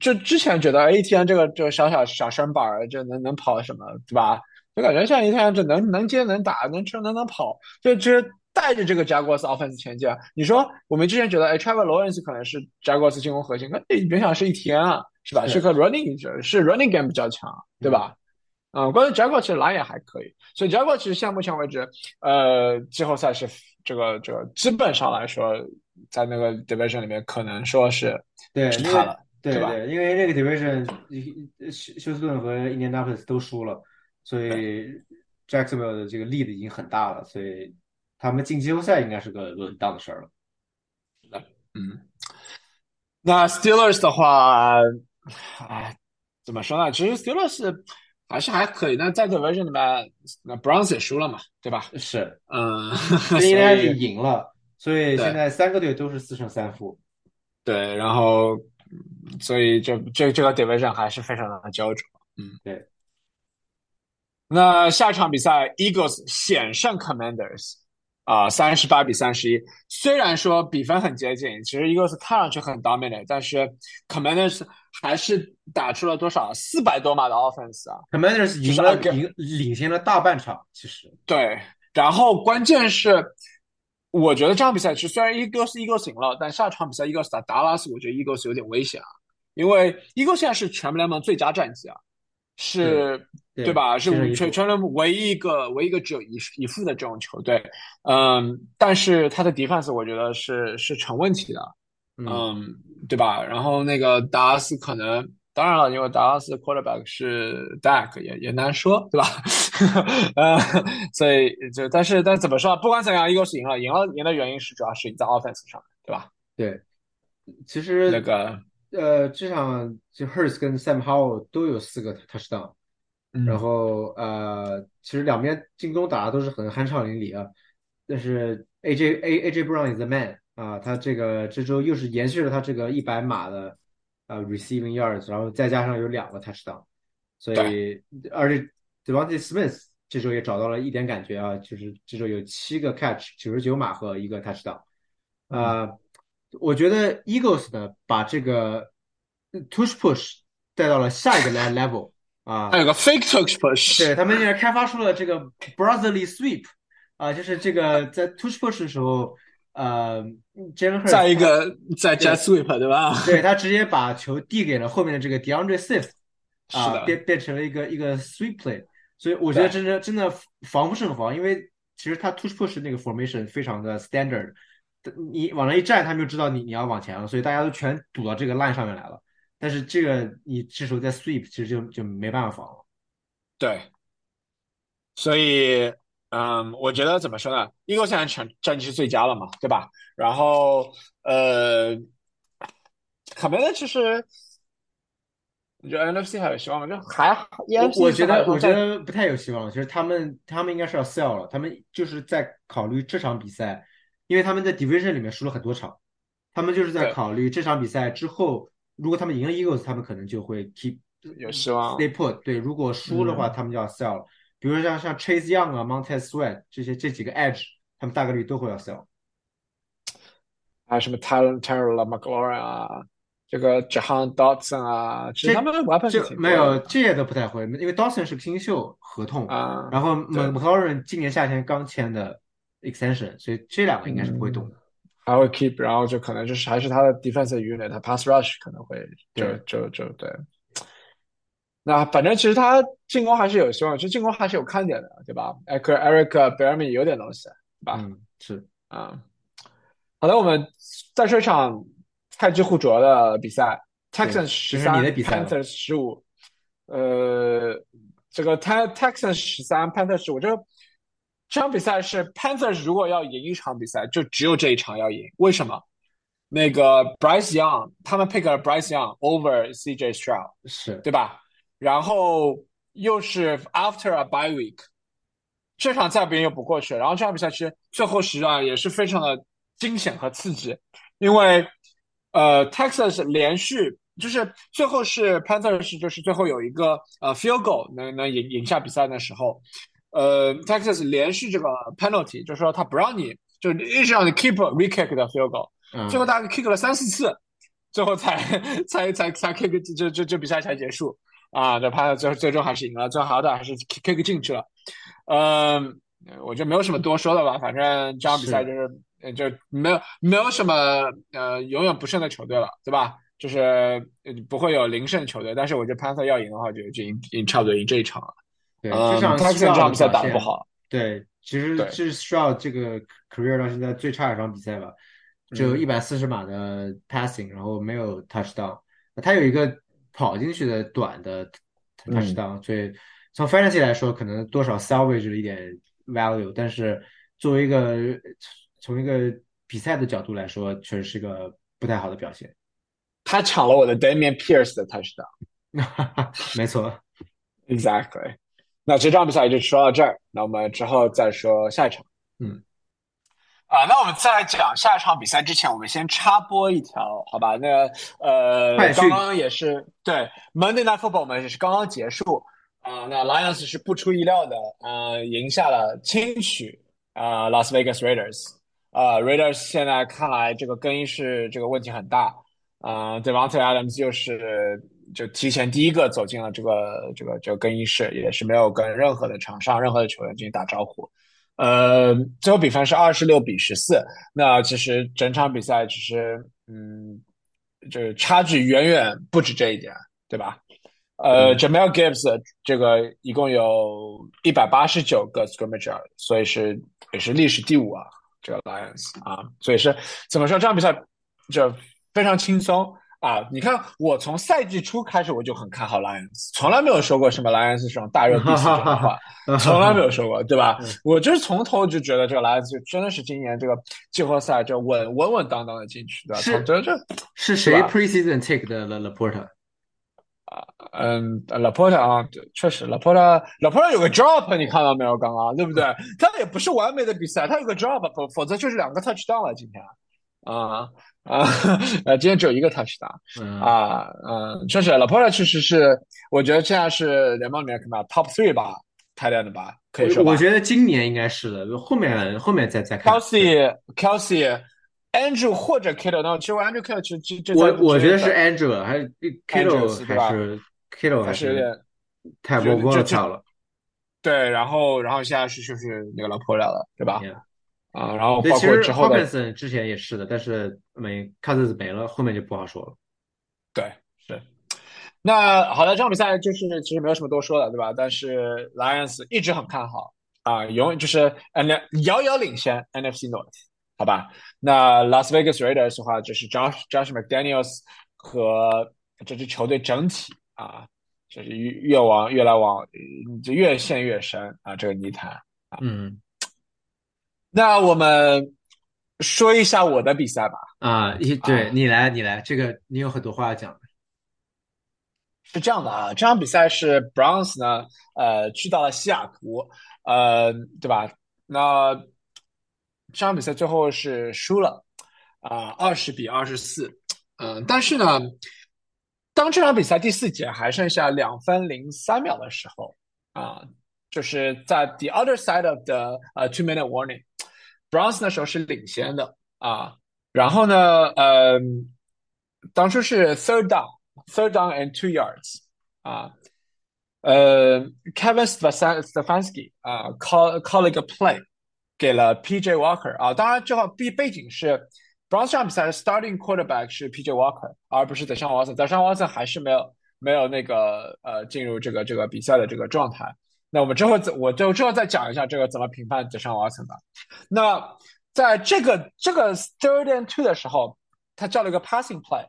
就之前觉得 A 天这个这个小小小身板儿，就能能跑什么，对吧？就感觉像一天就能能接能打能吃能能跑，就其实带着这个 Jaguars offense 前进啊。你说我们之前觉得，哎，Trevor Lawrence 可能是 Jaguars 进攻核心，那你别想是一天啊，是吧？是个 running 是 running game 比较强，对吧？嗯，关于 Jaguars 其实篮也还可以，所以 Jaguars 其实现在目前为止，呃，季后赛是这个这个基本上来说，在那个 division 里面可能说是对是他了，对吧？因为那个 division 休休斯顿和 Indianapolis 都输了。所以 Jacksonville 的这个 lead 已经很大了，所以他们进季后赛应该是个稳当的事儿了。嗯，那 Steelers 的话，哎，怎么说呢？其实 Steelers 还是还可以。那在 Division 里面，那 Browns 也输了嘛，对吧？是，嗯，应该是赢了，所以现在三个队都是四胜三负。对，然后，所以这这这个 Division 还是非常的焦灼。嗯，对。那下一场比赛，Eagles 险胜 Commanders，啊，三十八比三十一。虽然说比分很接近，其实 Eagles 看上去很 dominant，但是 Commanders 还是打出了多少四百多码的 offense 啊？Commanders 赢了，赢领先了大半场，其实对。然后关键是，我觉得这场比赛其实虽然 Eagles Eagles 赢了，但下场比赛 Eagles 打达拉斯，我觉得 Eagles 有点危险啊，因为 Eagles 现在是全联盟最佳战绩啊。是，对吧？是全全联盟唯一一个唯一一个只有一一负的这种球队，嗯，但是他的 defense 我觉得是是成问题的，嗯，对吧？然后那个达拉斯可能，当然了，因为达拉斯 quarterback 是 Dak，也也难说，对吧？呃，所以就但是但怎么说？不管怎样，一个是赢了，赢了赢的原因是主要是赢在 offense 上，对吧？对，其实那个。呃，这场就 Hurts 跟 Sam Howell 都有四个 touchdown，然后呃，其实两边进攻打的都是很酣畅淋漓啊。但是 AJ A AJ Brown is the man 啊，他这个这周又是延续了他这个一百码的呃 receiving yards，然后再加上有两个 touchdown，所以而且 Devontae Smith 这周也找到了一点感觉啊，就是这周有七个 catch，九十九码和一个 touchdown，啊。我觉得 Eagles 呢，把这个 touch push 带到了下一个 level 啊，还有个 fake touch push，对他们现在开发出了这个 brotherly sweep 啊，就是这个在 touch push 的时候，呃 j a m e 在一个在 jet sweep 对吧？对他直接把球递给了后面的这个 DeAndre Swift，啊，变变成了一个一个 sweep play，所以我觉得真的真的防不胜防，因为其实他 touch push 那个 formation 非常的 standard。你往那一站，他们就知道你你要往前了，所以大家都全堵到这个 line 上面来了。但是这个你这时候在 sweep，其实就就没办法防了。对，所以嗯，我觉得怎么说呢？Eagle 现在成战绩是最佳了嘛，对吧？然后呃，卡梅伦其实。你觉得 NFC 还有希望吗？就还我我觉得我觉得不太有希望。其实他们他们应该是要 sell 了，他们就是在考虑这场比赛，因为他们在 division 里面输了很多场，他们就是在考虑这场比赛之后，如果他们赢了 Eagles，他们可能就会 keep 有希望 stay put。对，如果输的话，他们就要 sell 了。比如说像像 Chase Young 啊，Montez Sweat 这些这几个 edge，他们大概率都会要 sell。还有什么 Tyler Taylor、McLaurin 啊？这个 Jahan Dotson 啊，其实他们玩法就没有这些都不太会，因为 Dotson 是个新秀合同啊，然后 McLaurin 今年夏天刚签的 extension，所以这两个应该是不会动的。还会 keep，然后就可能就是还是他的 defensive unit，他 pass rush 可能会就就就对。那反正其实他进攻还是有希望，其实进攻还是有看点的，对吧？Eric Eric b e r m y 有点东西，对吧？嗯，是啊。好的，我们再说一场。泰之互啄的比赛，Texans 十三，Panthers 十五。呃，这个 Texans 十三，Panthers 十五。这这场比赛是 Panthers 如果要赢一场比赛，就只有这一场要赢。为什么？那个 Bryce Young，他们 pick 了 Bryce Young over CJ Stroud，是对吧？然后又是 After a bye week，这场再不赢又不过去。然后这场比赛其实最后时段也是非常的惊险和刺激，因为。呃，Texas 连续就是最后是 Panthers 就是最后有一个呃 field goal 能能赢赢下比赛的时候，呃，Texas 连续这个 penalty 就是说他不让你就是一直让你 keep re-kick 的 field goal，最后大概 kick 了三四次，最后才才才才 kick 这这这比赛才结束啊，这 Panthers 最最终还是赢了，最后好歹还是 kick 进去了，嗯，我觉得没有什么多说的吧，反正这场比赛就是。就没有没有什么呃永远不胜的球队了，对吧？就是不会有零胜球队。但是我觉得潘特要赢的话，就就赢赢差不多赢这一场了。对，这场这场比赛打的不好。对，其实是需要这个 career 到现在最差一场比赛吧，只有一百四十码的 passing，然后没有 touchdown。他有一个跑进去的短的 touchdown，所以从 fantasy 来说，可能多少 salvage 了一点 value。但是作为一个从一个比赛的角度来说，确实是个不太好的表现。他抢了我的 Damian Pierce 的 touchdown，没错，Exactly。那这场比赛就说到这儿，那我们之后再说下一场。嗯，啊，那我们在讲下一场比赛之前，我们先插播一条，好吧？那呃，刚刚也是对 Monday Night Football，我们也是刚刚结束啊。那 Lions 是不出意料的，呃，赢下了轻取啊 Las Vegas Raiders。啊，Raiders 现在看来这个更衣室这个问题很大，啊，Devontae Adams 又是就提前第一个走进了这个这个这个更衣室，也是没有跟任何的场上任何的球员进行打招呼，呃，最后比分是二十六比十四，那其实整场比赛其实嗯，就是差距远远不止这一点，对吧？呃，Jamal Gibbs 这个一共有一百八十九个 scrimmage，所以是也是历史第五啊。这个 Lions 啊，所以是怎么说？这场比赛就非常轻松啊！你看，我从赛季初开始我就很看好 Lions，从来没有说过什么 Lions 这种大热必死这种话，从来没有说过，对吧？我就是从头就觉得这个 Lions 真的是今年这个季后赛就稳稳稳当当的进去，对吧？是这这是谁 Preseason take 的 Laporta？嗯，Laporta 啊，确实，Laporta，Laporta 有个 drop，你看到没有？刚刚对不对？他也不是完美的比赛，他有个 drop，否否则就是两个 touchdown 了。今天啊 啊，呃，今天只有一个 touchdown 啊，嗯，确实，Laporta 确实是，我觉得现在是联盟里面可能 top three 吧，排练的吧，可以说。我觉得今年应该是的，后面后面再再看。Kelsey，Kelsey。Andrew 或者 Kittle，那其实 Andrew Kittle 其实这我我觉得是 Andrew，还是 Kittle 还是 Kittle 还是有点太过过跳了。对，然后然后现在是就是那个老婆了了，对吧？啊，然后包括之后的之前也是的，但是没 Cousins 没了，后面就不好说了。对，是。那好的，这场比赛就是其实没有什么多说的，对吧？但是 Lions 一直很看好啊，永远就是 N 遥遥领先 NFC North。好吧，那 Las Vegas Raiders 的话，就是 Josh Josh McDaniels 和这支球队整体啊，就是越越往越来往就越陷越深啊，这个泥潭嗯那我们说一下我的比赛吧。啊，一对啊你来，你来，这个你有很多话要讲。是这样的啊，这场比赛是 Browns 呢，呃，去到了西雅图，呃，对吧？那这场比赛最后是输了，啊、二十比二十四，嗯，但是呢，当这场比赛第四节还剩下两分零三秒的时候，啊、就是在 the other side of the 呃 two minute warning，Browns 那时候是领先的啊，然后呢，呃，当初是 third down。third down and two yards 啊，呃，Kevin Stefanski Stefanski 啊，call call 了一个 play 给了 PJ Walker 啊，当然这个背背景是 Browns 这场比赛的 starting quarterback 是 PJ Walker，而不是德尚沃森，德尚沃森还是没有没有那个呃进入这个这个比赛的这个状态。那我们之后再我就之后再讲一下这个怎么评判德尚瓦森吧。那在这个这个 third and two 的时候，他叫了一个 passing play，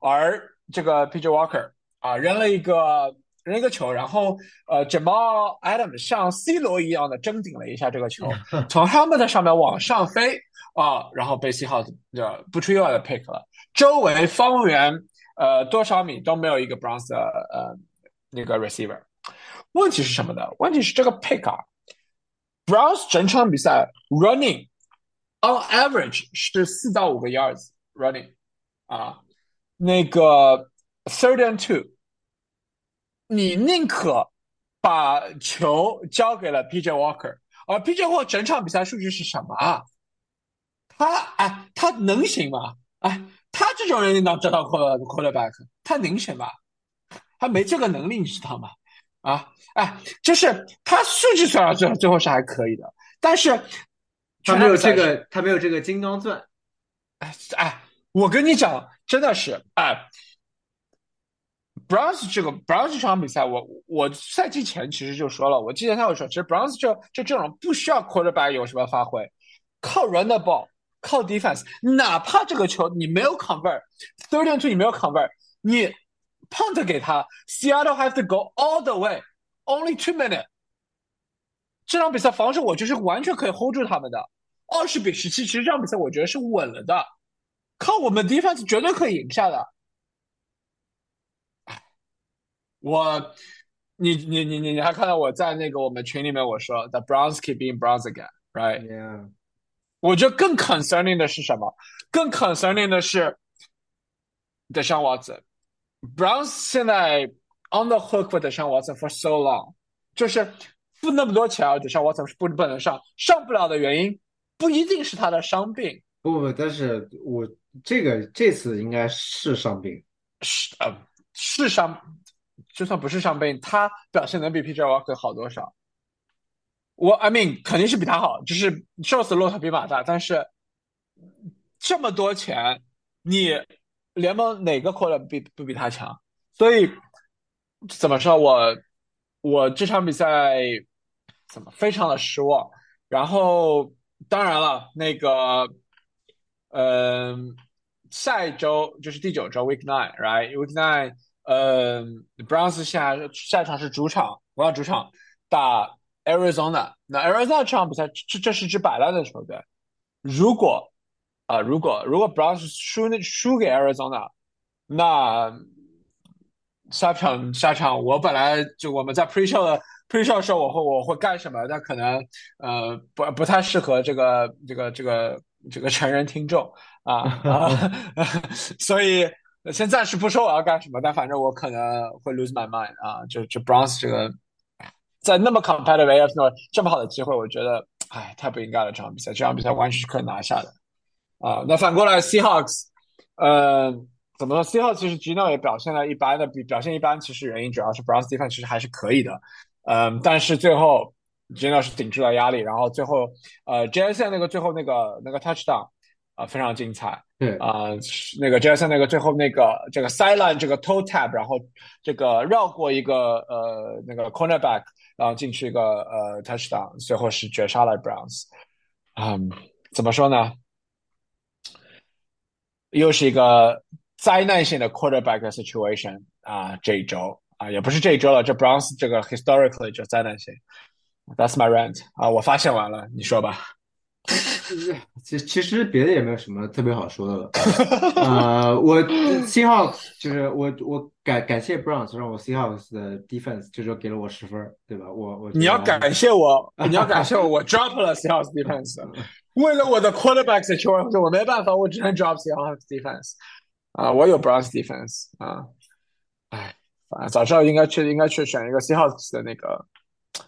而这个 PJ Walker 啊扔了一个扔一个球，然后呃 Jamal Adams 像 C 罗一样的争顶了一下这个球，从 helmet 上面往上飞啊，然后被 Seahawks 的不出意外的 pick 了，周围方圆呃多少米都没有一个 Browns 的呃那个 receiver。问题是什么呢？问题是这个 pick 啊，Browns 整场比赛 running on average 是四到五个 yards running 啊。那个 third and two，你宁可把球交给了 PJ Walker，而 PJ Walker 整场比赛数据是什么啊？他哎，他能行吗？哎，他这种人能找到 quarterback，他能行吗？他没这个能力，你知道吗？啊，哎，就是他数据虽然最后最后是还可以的，但是他没有这个，他没有这个金刚钻。哎哎，我跟你讲，真的是哎，Browns 这个 Browns 这场比赛，我我赛季前其实就说了，我季前赛我说，其实 Browns 这这这种不需要 quarterback 有什么发挥，靠 run the ball，靠 defense，哪怕这个球你没有 convert，third and two 你没有 convert，你 punt 给他，Seattle have to go all the way，only two minute。这场比赛防守我就是完全可以 hold 住他们的，二十比十七，其实这场比赛我觉得是稳了的，靠我们 defense 绝对可以赢下的。哎，我，你你你你你还看到我在那个我们群里面我说 the Browns keep being Browns again，right？Yeah，我觉得更 concerning 的是什么？更 concerning 的是 Deshaun Watson。Browns 现在 on the hook with Deshaun Watson for so long，就是付那么多钱啊，Deshaun Watson 是不不能上，上不了的原因不一定是他的伤病，不不，但是我这个这次应该是伤病。是呃是伤，就算不是伤病，他表现能比 PJ Walker 好多少？我 I mean 肯定是比他好，就是瘦死骆驼比马大，但是这么多钱，你联盟哪个 quarter 比不比他强？所以怎么说我我这场比赛怎么非常的失望。然后当然了，那个嗯、下一周就是第九周 Week Nine，right？Week Nine，嗯，Browns 下下一场是主场，我要主场打 Arizona。那 Arizona 这场比赛，这这是支摆烂的球队。如果啊、如果如果 Browns 输那输给 Arizona，那下场下场我本来就我们在 pre show 的 pre show 的时候，我会我会干什么？但可能呃不不太适合这个这个这个这个成人听众啊 啊，所以先暂时不说我要干什么，但反正我可能会 lose my mind 啊，就就 Bronze 这个在那么 competitive AFC 这么好的机会，我觉得哎太不应该了，这场比赛这场比赛完全是可以拿下的。啊，那反过来 Seahawks，呃，怎么说？Seahawks 其实 Gino 也表现了一般的，比表现一般，其实原因主要是 Browns defense 其实还是可以的，嗯，但是最后 Gino 是顶住了压力，然后最后呃 JSN 那个最后那个那个 touchdown 啊、非常精彩对，啊、那个 JSN 那个最后那个这个 sideline 这个 toe tap，然后这个绕过一个呃那个 cornerback，然后进去一个呃 touchdown，最后是绝杀了 Browns，嗯，怎么说呢？又是一个灾难性的 quarterback situation 啊，这一周啊，也不是这一周了，这 Browns 这个 historically 就灾难性 That's my rant 啊，我发现完了，你说吧。其其实别的也没有什么特别好说的了。呃，我 Seahawks 就是我我感感谢 Browns 让我 Seahawks 的 defense 就是给了我十分，对吧？我我你要感谢我，你要感谢我，我 drop 了 Seahawks defense，为了我的 quarterback situation，我没办法，我只能 drop Seahawks defense。啊，我有 Browns defense 啊，哎，反正早知道应该去应该去选一个 Seahawks 的那个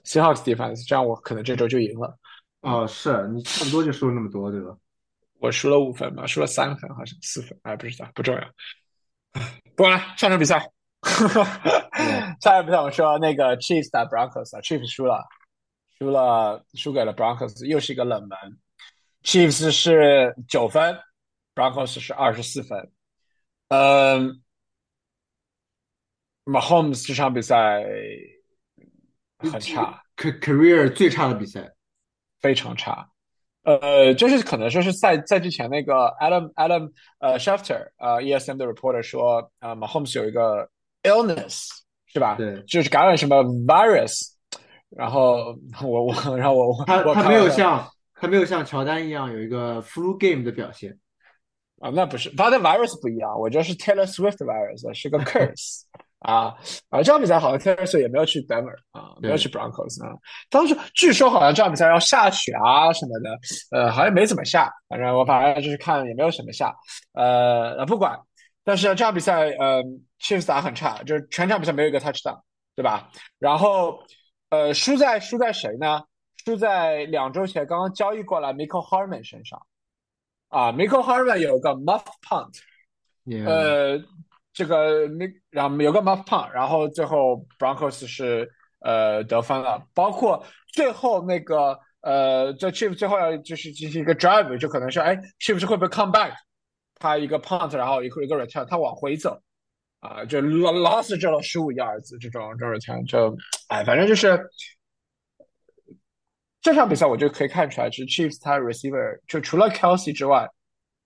Seahawks defense，这样我可能这周就赢了。哦，是你差不多就输了那么多，对吧？我输了五分吧，输了三分还是四分？哎，不知道，不重要。不管了，下场比赛。下场比赛，我们说那个 Chiefs 打 Broncos 啊，Chiefs 输了，输了，输给了 Broncos，又是一个冷门。Chiefs 是九分，Broncos 是二十四分。嗯，Mahomes 这场比赛很差，career 最差的比赛。非常差，呃，就是可能说是在在之前那个 Adam Adam 呃 Schefter 呃 ESM 的 reporter 说啊，Mahomes 有一个 illness 是吧？对，就是感染什么 virus，然后我我然后我他他没有像他没有像乔丹一样有一个 flu game 的表现啊，那不是他的 virus 不一样，我觉得是 Taylor Swift virus 是个 curse。啊啊！这场比赛好像 Taylor Swift 也没有去 Denver 啊，没有去 Broncos 啊。当时据说好像这场比赛要下雪啊什么的，呃，好像没怎么下。反正我反正就是看也没有什么下。呃，不管。但是这场比赛，呃，Chiefs 打很差，就是全场比赛没有一个 touchdown，对吧？然后，呃，输在输在谁呢？输在两周前刚刚交易过来 Michael Harmon 身上。啊，Michael Harmon 有个 muff punt，呃。这个那然后有个 muff punt，然后最后 Broncos 是呃得分了，包括最后那个呃这 Chief 最后要就是进行一个 drive，就可能是哎 Chief 是会不会 come back，他一个 punt，然后一个一个 return，他往回走啊，就 lost 这了十五 yards 这种这种 return，就哎反正就是这场比赛我就可以看出来，是 Chiefs 他 receiver 就除了 Kelsey 之外，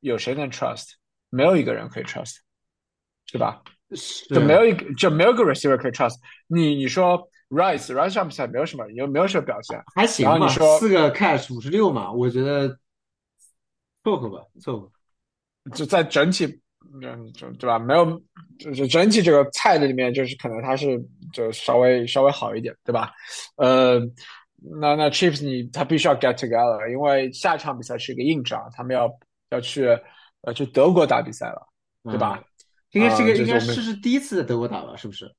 有谁能 trust？没有一个人可以 trust。对吧？就没有一个就没有个 receiver 可以 trust 你。你说 Rice，Rice 上比赛没有什么，有没有什么表现？还行吧。四个 catch 五十六嘛，我觉得凑合吧，凑合。就在整体，嗯，就对吧？没有，就是整体这个菜的里面，就是可能他是就稍微稍微好一点，对吧？呃，那那 Chiefs 你他必须要 get together，因为下一场比赛是一个硬仗，他们要要去呃去德国打比赛了，对吧？应该这个应该是是第一次在德国打吧？是不是？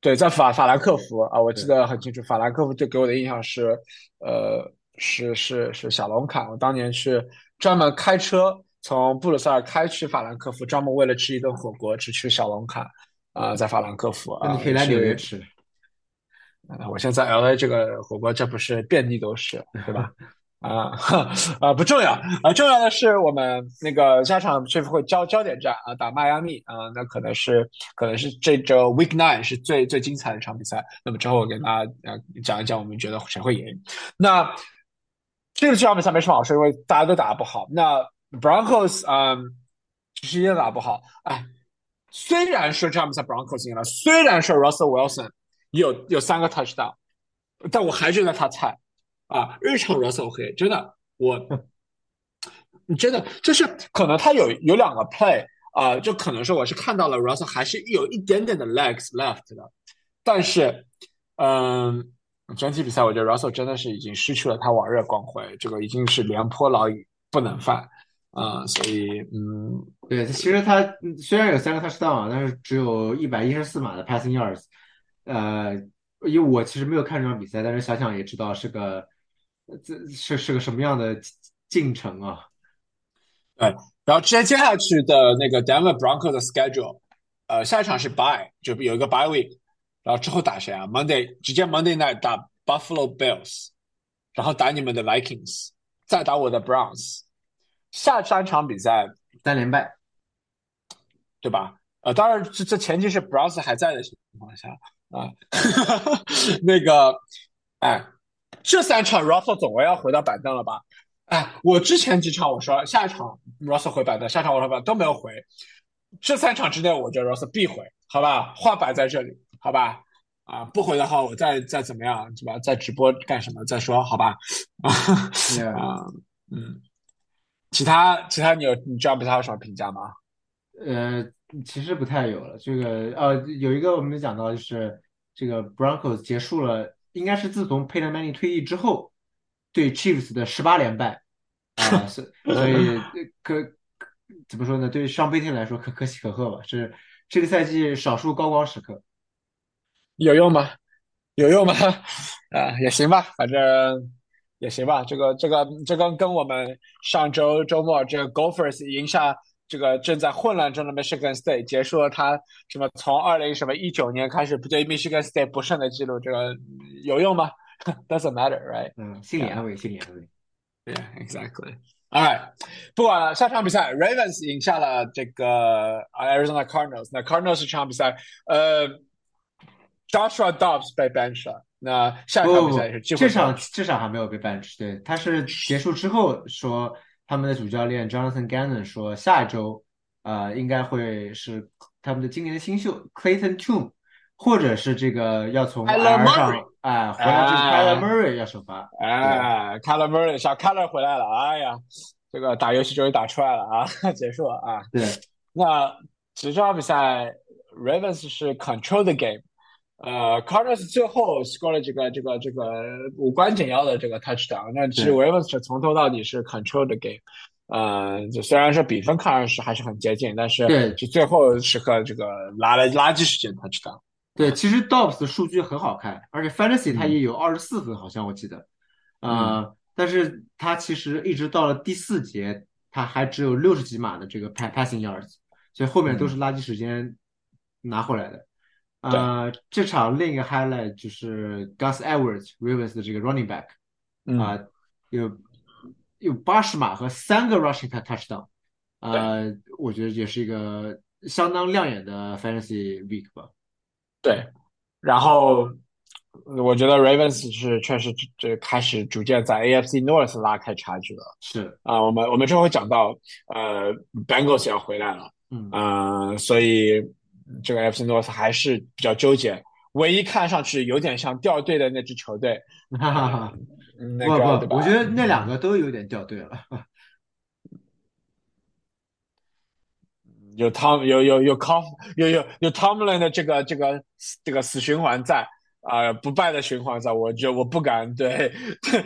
对，在法法兰克福啊，我记得很清楚。法兰克福对给我的印象是，呃，是是是小龙坎。我当年去专门开车从布鲁塞尔开去法兰克福，专门为了吃一顿火锅，只去小龙坎啊，在法兰克福啊。那你可以来纽约吃。我现在 LA 这个火锅，这不是遍地都是，对吧？啊啊不重要啊，重要的是我们那个下场这会焦焦点战啊，打迈阿密啊，那可能是可能是这周 Week Nine 是最最精彩的一场比赛。那么之后我给大家呃讲一讲，我们觉得谁会赢。那这个这场比赛没什么好说，因为大家都打不好。那 Broncos 嗯，其实也打不好。哎，虽然说这场比赛 Broncos 赢了，虽然说 Russell Wilson 有有三个 Touchdown，但我还觉得他菜。啊，日常 Russell 黑，真的，我，你真的就是可能他有有两个 play 啊，就可能说我是看到了 Russell 还是有一点点的 legs left 的，但是，嗯，整体比赛我觉得 Russell 真的是已经失去了他往日光辉，这个已经是廉颇老矣不能犯啊，所以，嗯，对，其实他虽然有三个 touchdown，但是只有一百一十四码的 passing yards，呃，因为我其实没有看这场比赛，但是想想也知道是个。这是是个什么样的进程啊？对，然后直接接下去的那个 Denver Broncos 的 schedule，呃，下一场是 bye，就有一个 bye week，然后之后打谁啊？Monday 直接 Monday night 打 Buffalo Bills，然后打你们的 Vikings，再打我的 Browns，下三场比赛三连败，对吧？呃，当然这这前提是 Browns 还在的情况下啊，那个，哎。这三场 Russell 总归要回到板凳了吧？哎，我之前几场我说下一场 Russell 回板凳，下场我说板都没有回。这三场之内，我觉得 Russell 必回，好吧？话摆在这里，好吧？啊，不回的话，我再再怎么样，是吧？在直播干什么再说，好吧？啊啊，嗯，其他其他你有你知道比他有什么评价吗？呃，其实不太有了。这个呃，有一个我们讲到就是这个 Broncos 结束了，应该是自从 Peyton Manning 退役之后对 Chiefs 的十八连败啊，所 所以可怎么说呢？对于上贝汀来说可可喜可贺吧，是这个赛季少数高光时刻。有用吗？有用吗？啊，也行吧，反正也行吧。这个这个这个跟我们上周周末这个 Gophers 赢下这个正在混乱中的 Michigan State，结束了他什么从二零什么一九年开始对 Michigan State 不胜的记录，这个有用吗？Doesn't matter, right？嗯，心理安慰，心理安慰。Yeah, exactly. All right，不管了，下场比赛 Ravens 赢下了这个 Arizona Cardinals。那 Cardinals 这场比赛，呃。Joshua Dobbs 被 bench 了，那下一场比赛是这场这场还没有被 bench，对，他是结束之后说他们的主教练 Jonathan Gannon 说下一周呃应该会是他们的今年的新秀 Clayton Tune，或者是这个要从 IR 上哎回来就是 Kyler Murray 要首发，哎，Kyler Murray 小 Kyler 回来了，哎呀，这个打游戏终于打出来了啊，结束了啊，对，那其实这场比赛 Ravens 是 control the game。呃，Cardinals 最后 score 了这个这个这个无关紧要的这个 touchdown，那其实 Ravens 从头到底是 control the game，呃，就虽然说比分看上去还是很接近，但是对，就最后时刻这个拉了垃圾时间 touchdown。对，其实 Dobbs 的数据很好看，而且 Fantasy 他也有二十四分，好像我记得，呃，但是他其实一直到了第四节，他还只有六十几码的这个 passing yards，所以后面都是垃圾时间拿回来的。呃，这场另一个 highlight 就是 Gus Edwards Ravens 的这个 running back，啊，有有八十码和三个 rushing touchdown，呃，我觉得也是一个相当亮眼的 fantasy week 吧。对，然后我觉得 Ravens 是确实这开始逐渐在 AFC North 拉开差距了。是啊，我们我们这会讲到呃 Bengals 要回来了，嗯，啊所以。这个 FC North 还是比较纠结，唯一看上去有点像掉队的那支球队，哈哈哈。不不，我觉得那两个都有点掉队了。有 Tom 有有有 Com 有有有 Tomlin 的这个这个这个死循环在啊，不败的循环在，我觉得我不敢对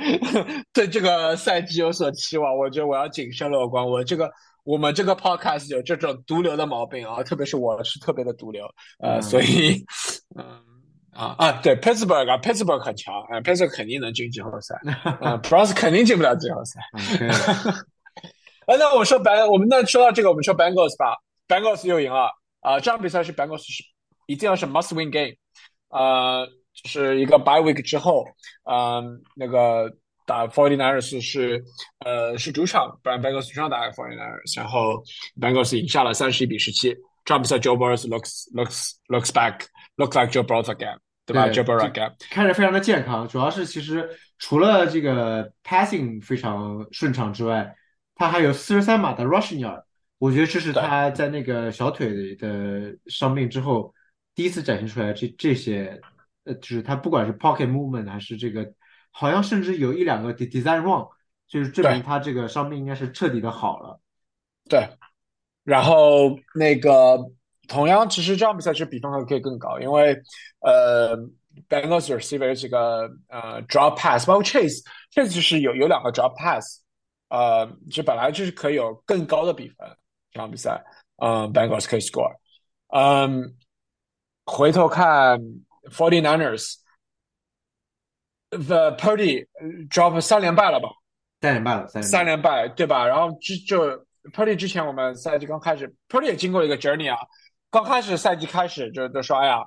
对这个赛季有所期望，我觉得我要谨慎乐观，我这个。我们这个 podcast 有这种毒瘤的毛病啊，特别是我是特别的毒瘤，呃，所以，嗯啊啊，对，Pittsburgh 啊，Pittsburgh 很强，啊，Pittsburgh 肯定能进季后赛，啊，Browns 肯定进不了季后赛。哎，那我说白，我们那说到这个，我们说 Bengals 吧，Bengals 又赢了啊，这场比赛是 Bengals 是一定要是 must win game，呃，就是一个 bye week 之后，嗯，那个。打 Forty Niners 是呃是主场，不然 Bengals 主场打 Forty Niners，然后 Bengals 赢下了三十一比十七。这场比赛 Joe Burrow looks looks looks back looks like Joe Burrow again，对吧？Joe Burrow again，看着非常的健康。主要是其实除了这个 passing 非常顺畅之外，他还有四十三码的 rushing yard。我觉得这是他在那个小腿的伤病之后第一次展现出来这这些呃，就是他不管是 pocket movement 还是这个。好像甚至有一两个 design wrong，就是证明他这个伤病应该是彻底的好了。对，然后那个同样，其实这场比赛其实比分还可以更高，因为呃，Bengals receiver 这个呃 drop pass，包括 Chase，Chase 就是有有两个 drop pass，呃，就本来就是可以有更高的比分。这场比赛，嗯，Bengals 可以 score，嗯，回头看 Forty Niners。The Purdy drop 三连败了吧？三连败了，三三连败对吧？然后就就 Purdy 之前我们赛季刚开始，Purdy 也经过一个 journey 啊。刚开始赛季开始就就说哎呀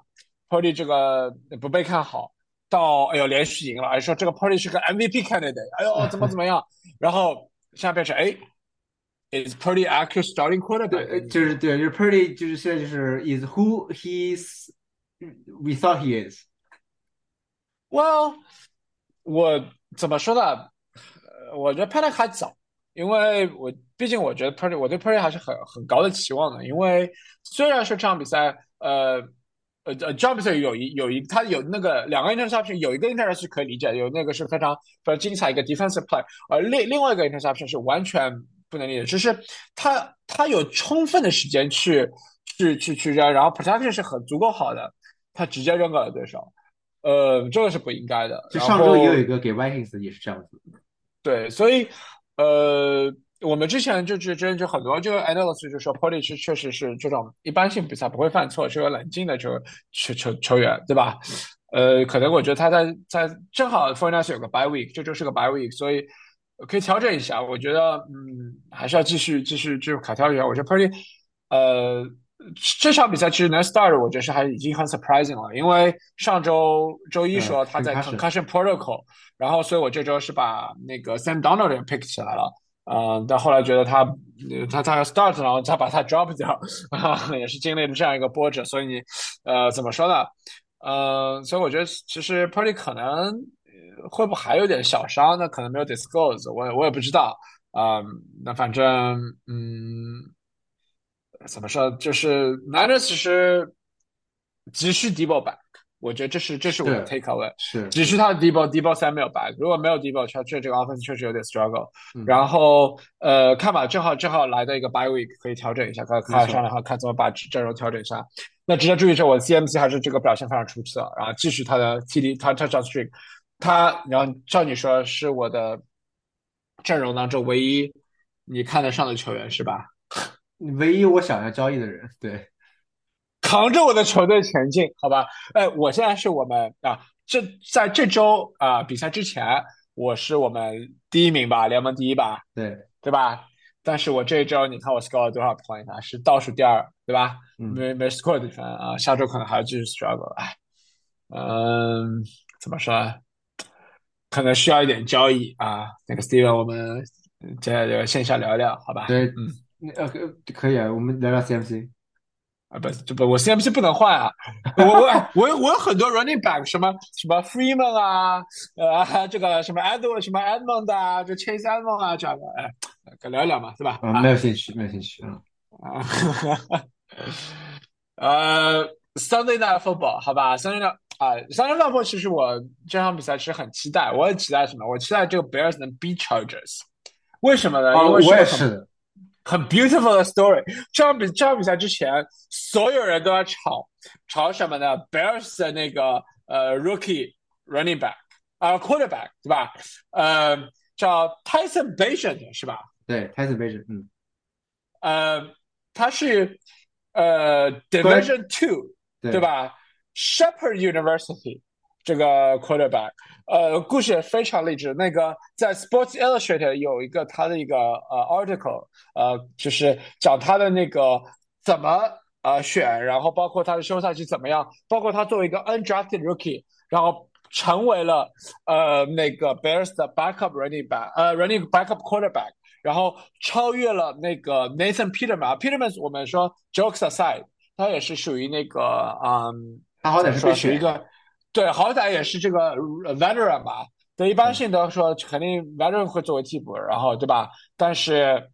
，Purdy 这个不被看好，到哎呦连续赢了，哎说这个 Purdy 是个 MVP candidate，哎呦怎么怎么样？然后现在变成哎，Is Purdy actually starting quarterback？就是对，就是 Purdy 就是现在就是 Is who he's we thought he is。Well。我怎么说呢？呃，我觉得 Purdy 还早，因为我毕竟我觉得 Purdy，我对 Purdy 还是很很高的期望的。因为虽然说这场比赛，呃呃呃 j o b s 有一有一他有那个两个 interception，有一个 interception 是可以理解，有那个是非常非常精彩一个 defensive play，而另另外一个 interception 是完全不能理解，就是他他有充分的时间去去去去扔，然后 protection 是很足够好的，他直接扔给了对手，呃，这个是不应该的。就上周也有一个给 Vikings 也是这样子。对，所以呃。我们之前就就就就很多这个 analyst 就说 p o l y 是确实是这种一般性比赛不会犯错，是个冷静的球球球球员，对吧？呃，可能我觉得他在在正好 f o r n a s 有个 bye week，这周是个 bye week，所以可以调整一下。我觉得嗯，还是要继续继续继续卡调一下。我觉得 p o l y 呃这场比赛其实能 start，我觉得是还已经很 surprising 了，因为上周周一说他在 concussion protocol，然后所以我这周是把那个 Sam Donald 也 pick 起来了。啊，但后来觉得他他他要 start，然后他把他 drop 掉，也是经历了这样一个波折。所以你呃怎么说呢？呃，所以我觉得其实 Purdy 可能会不会还有点小伤？那可能没有 disclose，我我也不知道啊。那反正嗯，怎么说？就是 Niners 其实急需 Debo 版。我觉得这是这是我的 take away，是急需他的 Debo 三没有白，如果没有 Debo，确确这个 offense 确实有点 struggle。然后呃，看吧，正好正好来到一个 bye week，可以调整一下，看看商量好，看怎么把阵容调整一下。那值得注意是，我 CMC 还是这个表现非常出色，然后继续他的 TD 他 touchdown streak，他然后照你说是我的阵容当中唯一你看得上的球员是吧？唯一我想要交易的人，对。扛着我的球队前进，好吧？哎，我现在是我们啊，这在这周啊比赛之前，我是我们第一名吧，联盟第一吧，对对吧？但是我这一周你看我 score 了多少 point 啊？是倒数第二，对吧？没没 score 的分啊，下周可能还要继续 struggle。哎，嗯，怎么说？可能需要一点交易啊。那个 Steven，我们接下来线下聊一聊，好吧？对，嗯，呃，可以啊，我们聊聊 CMC。啊不，这不我 CMC 不能换啊！我我我我有很多 running back，什么什么 Freeman 啊，呃，这个什么 Edward 什么 Edmond 啊，就 Chase Edmond 啊这样的，哎，聊一聊嘛，是吧？啊，没有兴趣，没有兴趣啊。呃，Sunday Night Football，好吧，Sunday Night 啊，Sunday Night Football，其实我这场比赛其实很期待，我很期待什么？我期待这个 Bears 能 beat Chargers，为什么呢？因为我也是。很 beautiful 的 story。这场比这场比赛之前，所有人都在吵吵什么呢？Bears 的那个呃 rookie running back 啊 quarterback 对吧？呃，叫 Tyson b a s i o n 是吧？对，Tyson b a s i o n 嗯，呃，他是呃 Division Two 对吧？Shepherd University 这个 quarterback。呃，故事也非常励志。那个在 Sports Illustrated 有一个他的一个呃 article，呃，就是讲他的那个怎么呃选，然后包括他的休赛期怎么样，包括他作为一个 undrafted rookie，然后成为了呃那个 Bears 的 backup running back，呃 running backup quarterback，然后超越了那个 Nathan Peterman。Peterman 我们说 jokes aside，他也是属于那个嗯，他好歹是被选一个。对，好歹也是这个 veteran 吧。对，一般性都说肯定 veteran 会作为替补，然后对吧？但是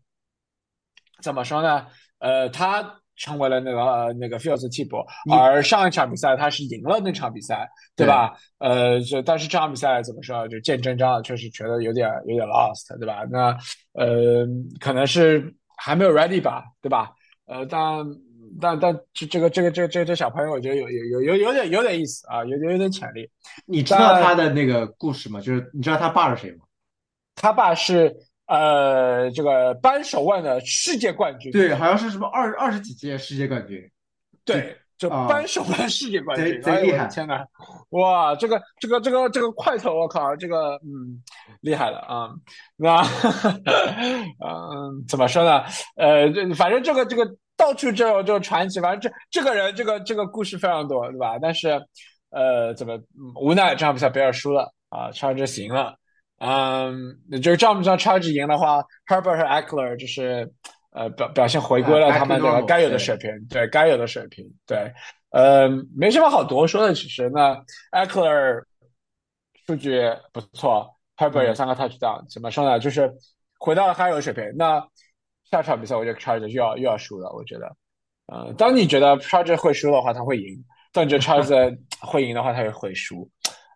怎么说呢？呃，他成为了那个那个 Fields 替补，而上一场比赛他是赢了那场比赛，对吧？呃，就但是这场比赛怎么说？就见真章，确实觉得有点有点 lost，对吧？那呃，可能是还没有 ready 吧，对吧？呃，但。但但这这个这个这这这小朋友，我觉得有有有有有点有点意思啊，有有点潜力。你知道他的那个故事吗？就是你知道他爸是谁吗？他爸是呃这个扳手腕的世界冠军。对，好像是什么二二十几届世界冠军。对，就扳手腕世界冠军，贼厉害！天呐，哇，这个这个这个这个块头，我靠，这个嗯厉害了啊！那 嗯怎么说呢？呃，反正这个这个。到处就就传奇，反正这这个人，这个这个故事非常多，对吧？但是，呃，怎么无奈这场比赛贝尔输了啊，超值赢了，嗯，就是这场比赛超值赢的话，Herbert 和 Eckler 就是呃表表现回归了他们这个该有的水平，对该有的水平，对，呃，没什么好多说的，其实那 Eckler 数据不错，Herbert 有三个 touchdown，怎么说呢？就是回到了该有的水平，那。下场比赛，我觉得 Charger 又要又要输了。我觉得，呃，当你觉得 Charger 会输的话，他会赢。但觉得 Charger 会赢的话，他也会输。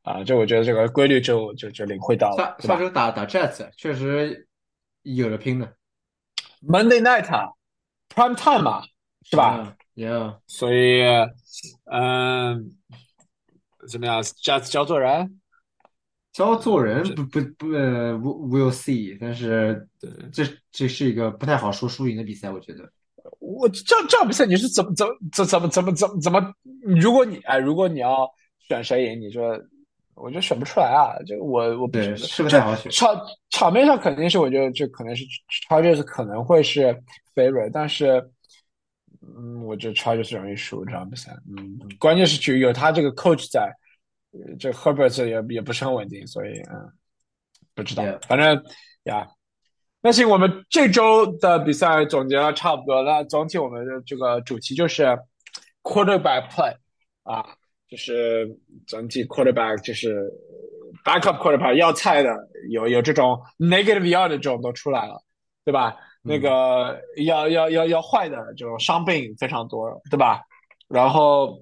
啊，这我觉得这个规律就就就领会到了，下下周打打 Jets 确实有的拼的。Monday Night，Prime Time 嘛，是吧？Yeah。所以，嗯，怎么样？Jets 教做人，教做人不不不呃，We'll see。但是这这是一个不太好说输赢的比赛，我觉得。我这这比赛你是怎么怎怎怎么怎么怎么怎么？如果你哎，如果你要选谁赢，你说？我觉得选不出来啊，就我我不是是不太好选。场场面上肯定是，我觉得这可能是 Chargers 可能会是 favorite，但是，嗯，我觉得 Chargers 容易输这场比赛。嗯，关键是就有他这个 coach 在，这 Herbert 也也不是很稳定，所以嗯，不知道。反正呀，那行，我们这周的比赛总结了差不多了。总体我们的这个主题就是 quarterback play 啊。就是整体 quarterback 就是 backup quarterback 要菜的有有这种 negative yard 的这种都出来了，对吧？那个要要要要坏的这种伤病非常多，对吧？然后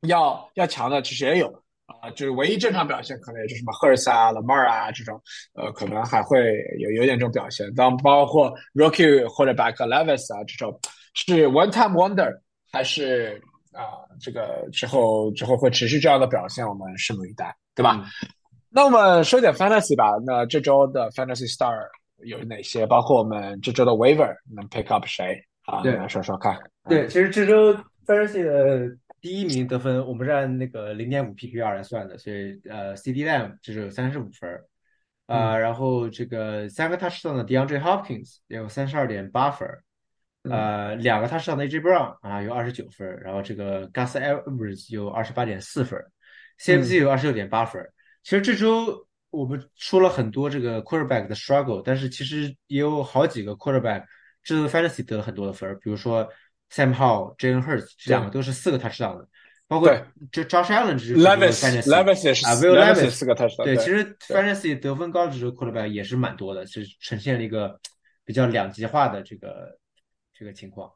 要要强的其实也有啊，就是唯一正常表现可能也就什么赫尔斯啊、拉马尔啊这种，呃，可能还会有有点这种表现。当包括 rookie 或者 back levis 啊这种，是 one time wonder 还是？啊，这个之后之后会持续这样的表现，我们拭目以待，对吧？那我们说点 fantasy 吧。那这周的 fantasy star 有哪些？包括我们这周的 waiver 能 pick up 谁？啊，来说说看。对，其实这周 fantasy 的第一名得分，我们是按那个零点五 PPR 来算的，所以呃，CD Lamb 这是有三十五分，啊，然后这个三个 touchdown 的 DeAndre Hopkins 也有三十二点八分。呃，两个他上的 AJ Brown 啊有二十九分，然后这个 Gus Edwards 有二十八点四分，CMC 有二十六点八分。其实这周我们说了很多这个 quarterback 的 struggle，但是其实也有好几个 quarterback 这周 fantasy 得了很多的分，比如说 Sam Howell、Jalen Hurts 这两个都是四个 touchdown 的，包括这 Josh Allen 这是 Levis，Levis 啊，Will Levis 四个 touchdown。对，其实 fantasy 得分高的时候 quarterback 也是蛮多的，是呈现了一个比较两极化的这个。这个情况，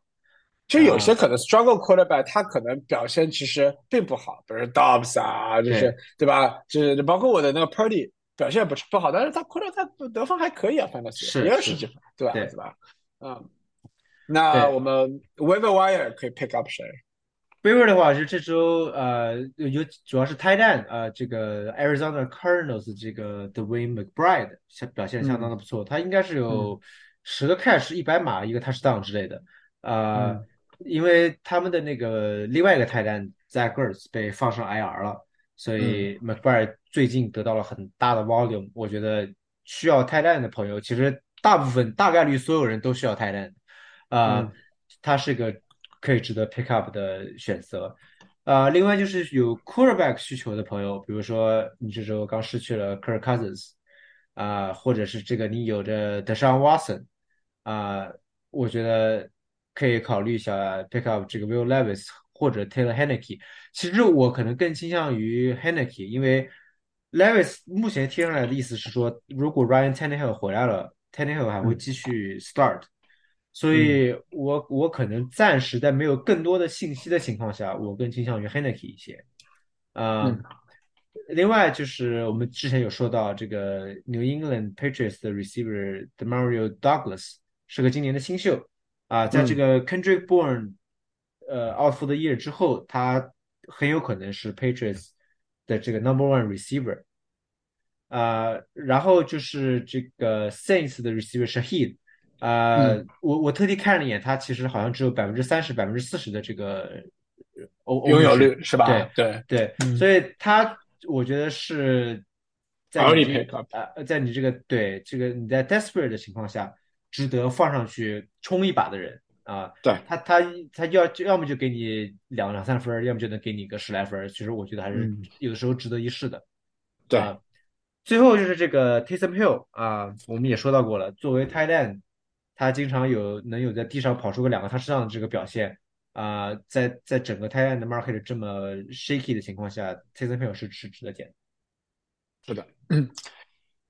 就有些可能 struggle quarterback，他可能表现其实并不好，比如 Dobbs 啊，就是对吧？就是包括我的那个 Purdy 表现不是不好，但是他 quarterback 他得分还可以啊，反正是也有十几分，对吧？对吧？嗯，那我们 waiver wire 可以 pick up 谁？waiver 的话是这周呃有主要是 tight end 啊，这个 Arizona Cardinals 这个 Dwayne McBride 相表现相当的不错，他应该是有。十个 catch 一百码一个 touchdown 之类的，呃，因为他们的那个另外一个泰坦 Zach Ertz 被放上 IR 了，所以 McBride 最近得到了很大的 volume。我觉得需要泰坦的朋友，其实大部分大概率所有人都需要泰坦，啊，他是个可以值得 pick up 的选择。啊，另外就是有 quarterback 需求的朋友，比如说你这周刚失去了 Kirk Cousins，啊，或者是这个你有着 Deshaun Watson。啊，我觉得可以考虑一下 pick up 这个 Will Levis 或者 Taylor h e n n e k e 其实我可能更倾向于 h e n n e k e 因为 Levis 目前贴上来的意思是说，如果 Ryan Tannehill 回来了，Tannehill 还会继续 start。所以我我可能暂时在没有更多的信息的情况下，我更倾向于 h e n n e k e 一些。啊，另外就是我们之前有说到这个 New England Patriots 的 receiver Demario Douglas。是个今年的新秀啊，在这个 Kendrick Bourne 呃 out for the year 之后，他很有可能是 Patriots 的这个 number one receiver 啊。然后就是这个 Saints 的 receiver Shahid 啊，我我特地看了一眼，它其实好像只有百分之三十、百分之四十的这个拥有率是吧？对对对，所以它我觉得是在啊，在你这个对这个你在 desperate 的情况下。值得放上去冲一把的人啊，对他他他要要么就给你两两三分，要么就能给你个十来分。其实我觉得还是有的时候值得一试的。对，最后就是这个 Taysom Hill 啊，我们也说到过了，作为 End，他经常有能有在地上跑出个两个他身上的这个表现啊，在在整个 Tight End 的 market 这么 shaky 的情况下，Taysom Hill 是是值得捡。是的，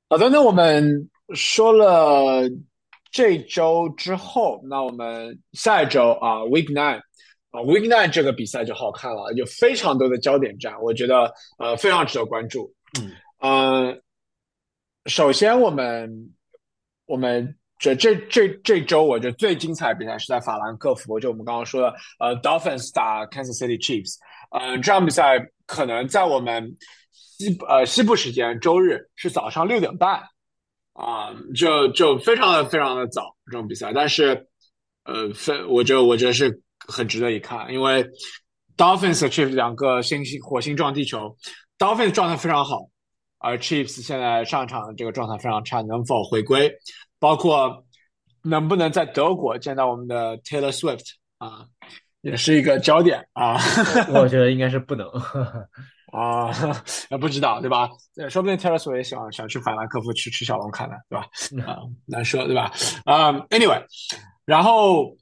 好的，那我们说了。这周之后，那我们下一周啊，Week Nine，啊，Week Nine 这个比赛就好看了，有非常多的焦点战，我觉得呃非常值得关注。嗯嗯，首先我们我们这这这这周我觉得最精彩的比赛是在法兰克福，就我们刚刚说的呃 Dolphins 打 Kansas City Chiefs。嗯，这场比赛可能在我们西呃西部时间周日是早上六点半啊，就就非常的非常的早这种比赛，但是呃非我觉得我觉得是很值得一看，因为 Dolphins 和 Chiefs 两个星星火星撞地球，Dolphins 状态非常好。而 Chiefs 现在上场这个状态非常差，能否回归？包括能不能在德国见到我们的 Taylor Swift 啊，也是一个焦点啊。我觉得应该是不能 啊，不知道对吧？说不定 Taylor Swift 也想想去法兰克福去吃小龙坎呢，对吧？啊，难说对吧？啊，Anyway，然后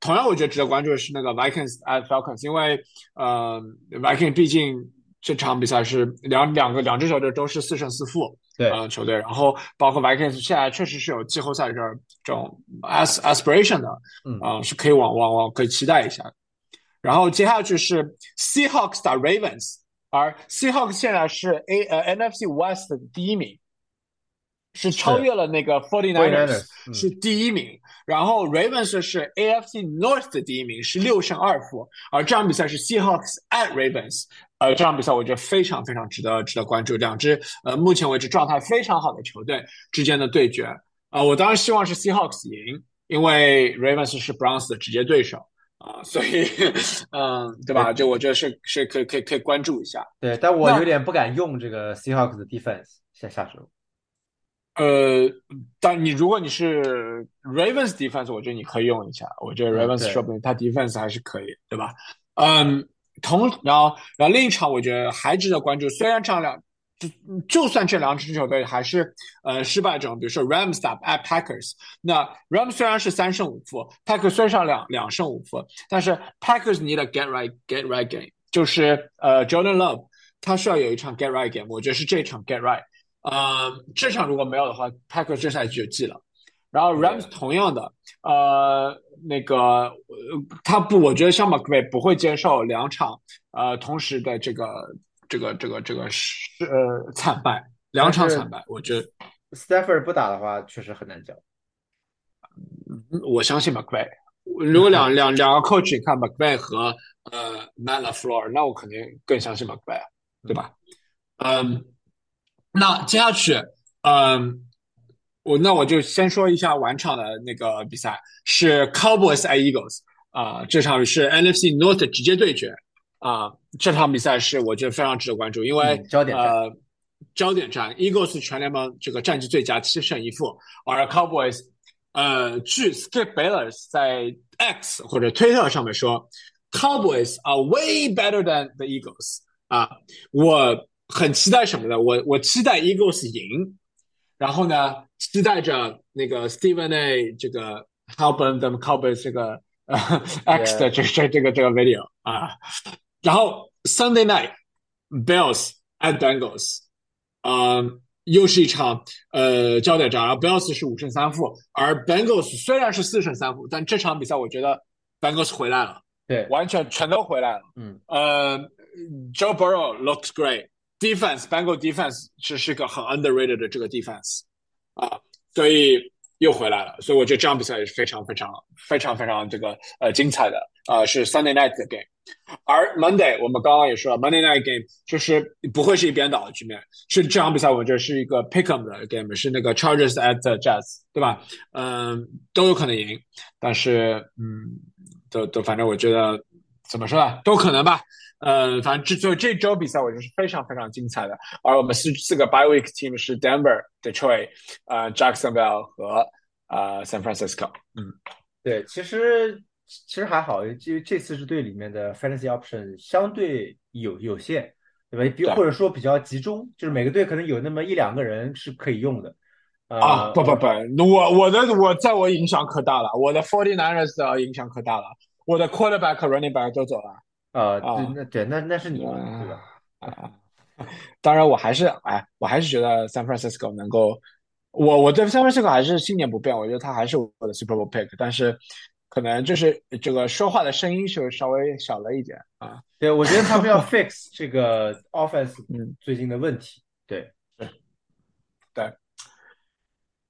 同样我觉得值得关注的是那个 Vikings at Falcons，因为呃，Vikings 毕竟。这场比赛是两两个两支球队都是四胜四负，对，呃，球队，然后包括 Vikings 现在确实是有季后赛这这种 as aspiration 的，嗯，啊，是可以往往往可以期待一下。然后接下去是 Seahawks 打 Ravens，而 Seahawks 现在是 A 呃 NFC West 的第一名。是超越了那个 Forty Niners，是第一名。然后 Ravens 是 AFC North 的第一名，是六胜二负。而这场比赛是 Seahawks at Ravens，呃，这场比赛我觉得非常非常值得值得关注。两支呃目前为止状态非常好的球队之间的对决啊，我当然希望是 Seahawks 赢，因为 Ravens 是 Browns 的直接对手啊，所以 嗯，对吧？就我觉得是是可以可以可以关注一下。对，但我有点不敢用这个 Seahawks 的 defense 下下手。呃，但你如果你是 Ravens defense，我觉得你可以用一下。我觉得 Ravens 说不定他 defense 还是可以，对吧？嗯，同然后然后另一场我觉得还值得关注。虽然这两就就算这两支球队还是呃失败中，比如说 Rams 打 at Packers，那 Rams 虽然是三胜五负，Packers 虽然两两胜五负，但是 Packers need a get right get right game，就是呃 Jordan Love 他需要有一场 get right game，我觉得是这场 get right。呃，这场如果没有的话，Packers 这赛季就记了。然后 Rams 同样的，呃，那个他不，我觉得像 McVay 不会接受两场呃同时的这个这个这个这个是呃惨败，两场惨败，我觉得 Stafford 不打的话，确实很难讲。我相信 McVay，如果两 两两个 coach 你看 McVay 和呃 Matt LaFleur，那我肯定更相信 McVay，对吧？嗯。那接下去，嗯，我那我就先说一下晚场的那个比赛，是 Cowboys at Eagles 啊，这场是 NFC North 直接对决啊，这场比赛是我觉得非常值得关注，因为焦点呃焦点战，Eagles 全联盟这个战绩最佳，七胜一负，而 Cowboys 呃，据 Skip Bayless 在 X 或者推特上面说，Cowboys are way better than the Eagles 啊，我。很期待什么呢？我我期待 Eagles 赢，然后呢，期待着那个 Stephen A 这个 Help them cover 这个呃 X 的这这这个这个 video 啊，然后 Sunday night Bills and Bengals，啊，又是一场呃焦点战，然后 Bills 是五胜三负，而 Bengals 虽然是四胜三负，但这场比赛我觉得 Bengals 回来了，对，完全全都回来了，嗯，呃，Joe Burrow looks great。Defense Bengal defense 是是个很 underrated 的这个 defense 啊，所以又回来了，所以我觉得这场比赛也是非常非常非常非常这个呃精彩的啊，是 Sunday night 的 game。而 Monday 我们刚刚也说了，Monday night game 就是不会是一边倒的局面，是这场比赛我觉得是一个 pick'em 的 game，是那个 Charges at the Jazz，对吧？嗯，都有可能赢，但是嗯，都都反正我觉得怎么说呢，都可能吧。呃，反正这就这周比赛，我觉得是非常非常精彩的。而我们四四个 by week team 是 Denver、Detroit、呃 Jacksonville 和呃 San Francisco。嗯，对，其实其实还好，就这四支队里面的 fantasy option 相对有有限，对吧？比或者说比较集中，就是每个队可能有那么一两个人是可以用的。啊，不不不，我我的我在我影响可大了，我的 Forty Niners 的影响可大了，我的 quarterback、running back 都走了。呃，对，那对，那那是你对吧？啊，当然，我还是哎，我还是觉得 San Francisco 能够，我我对 San Francisco 还是信念不变，我觉得他还是我的 Super Bowl pick。但是可能就是这个说话的声音就稍微小了一点啊。对，我觉得他们要 fix 这个 offense 嗯最近的问题。对，对。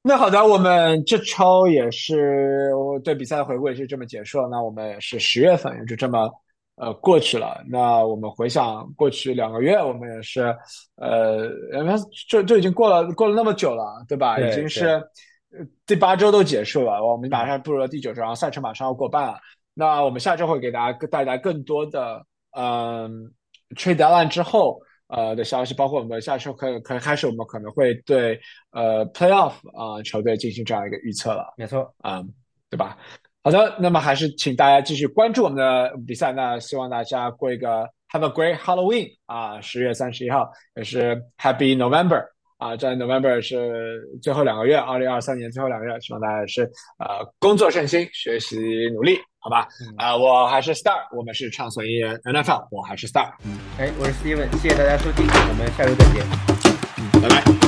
那好的，我们这周也是我对比赛的回顾也是这么结束了。那我们也是十月份也就这么呃过去了。那我们回想过去两个月，我们也是呃，因为就就已经过了过了那么久了，对吧？对已经是呃第八周都结束了，我们马上步入了第九周，然后赛程马上要过半了。那我们下周会给大家带来更多的嗯、trade deadline 之后。呃的消息，包括我们下周可可开始，我们可能会对呃 playoff 啊、呃、球队进行这样一个预测了，没错，啊、对吧？好的，那么还是请大家继续关注我们的比赛。那希望大家过一个 Have a great Halloween 啊，十月三十一号也是 Happy November 啊，在 November 是最后两个月，二零二三年最后两个月，希望大家也是呃工作顺心，学习努力，好吧？啊、我还是 Star，我们是畅所欲言 NFL，我还是 Star，嗯哎，我是 Steven，谢谢大家收听，我们下周再见。嗯拜拜。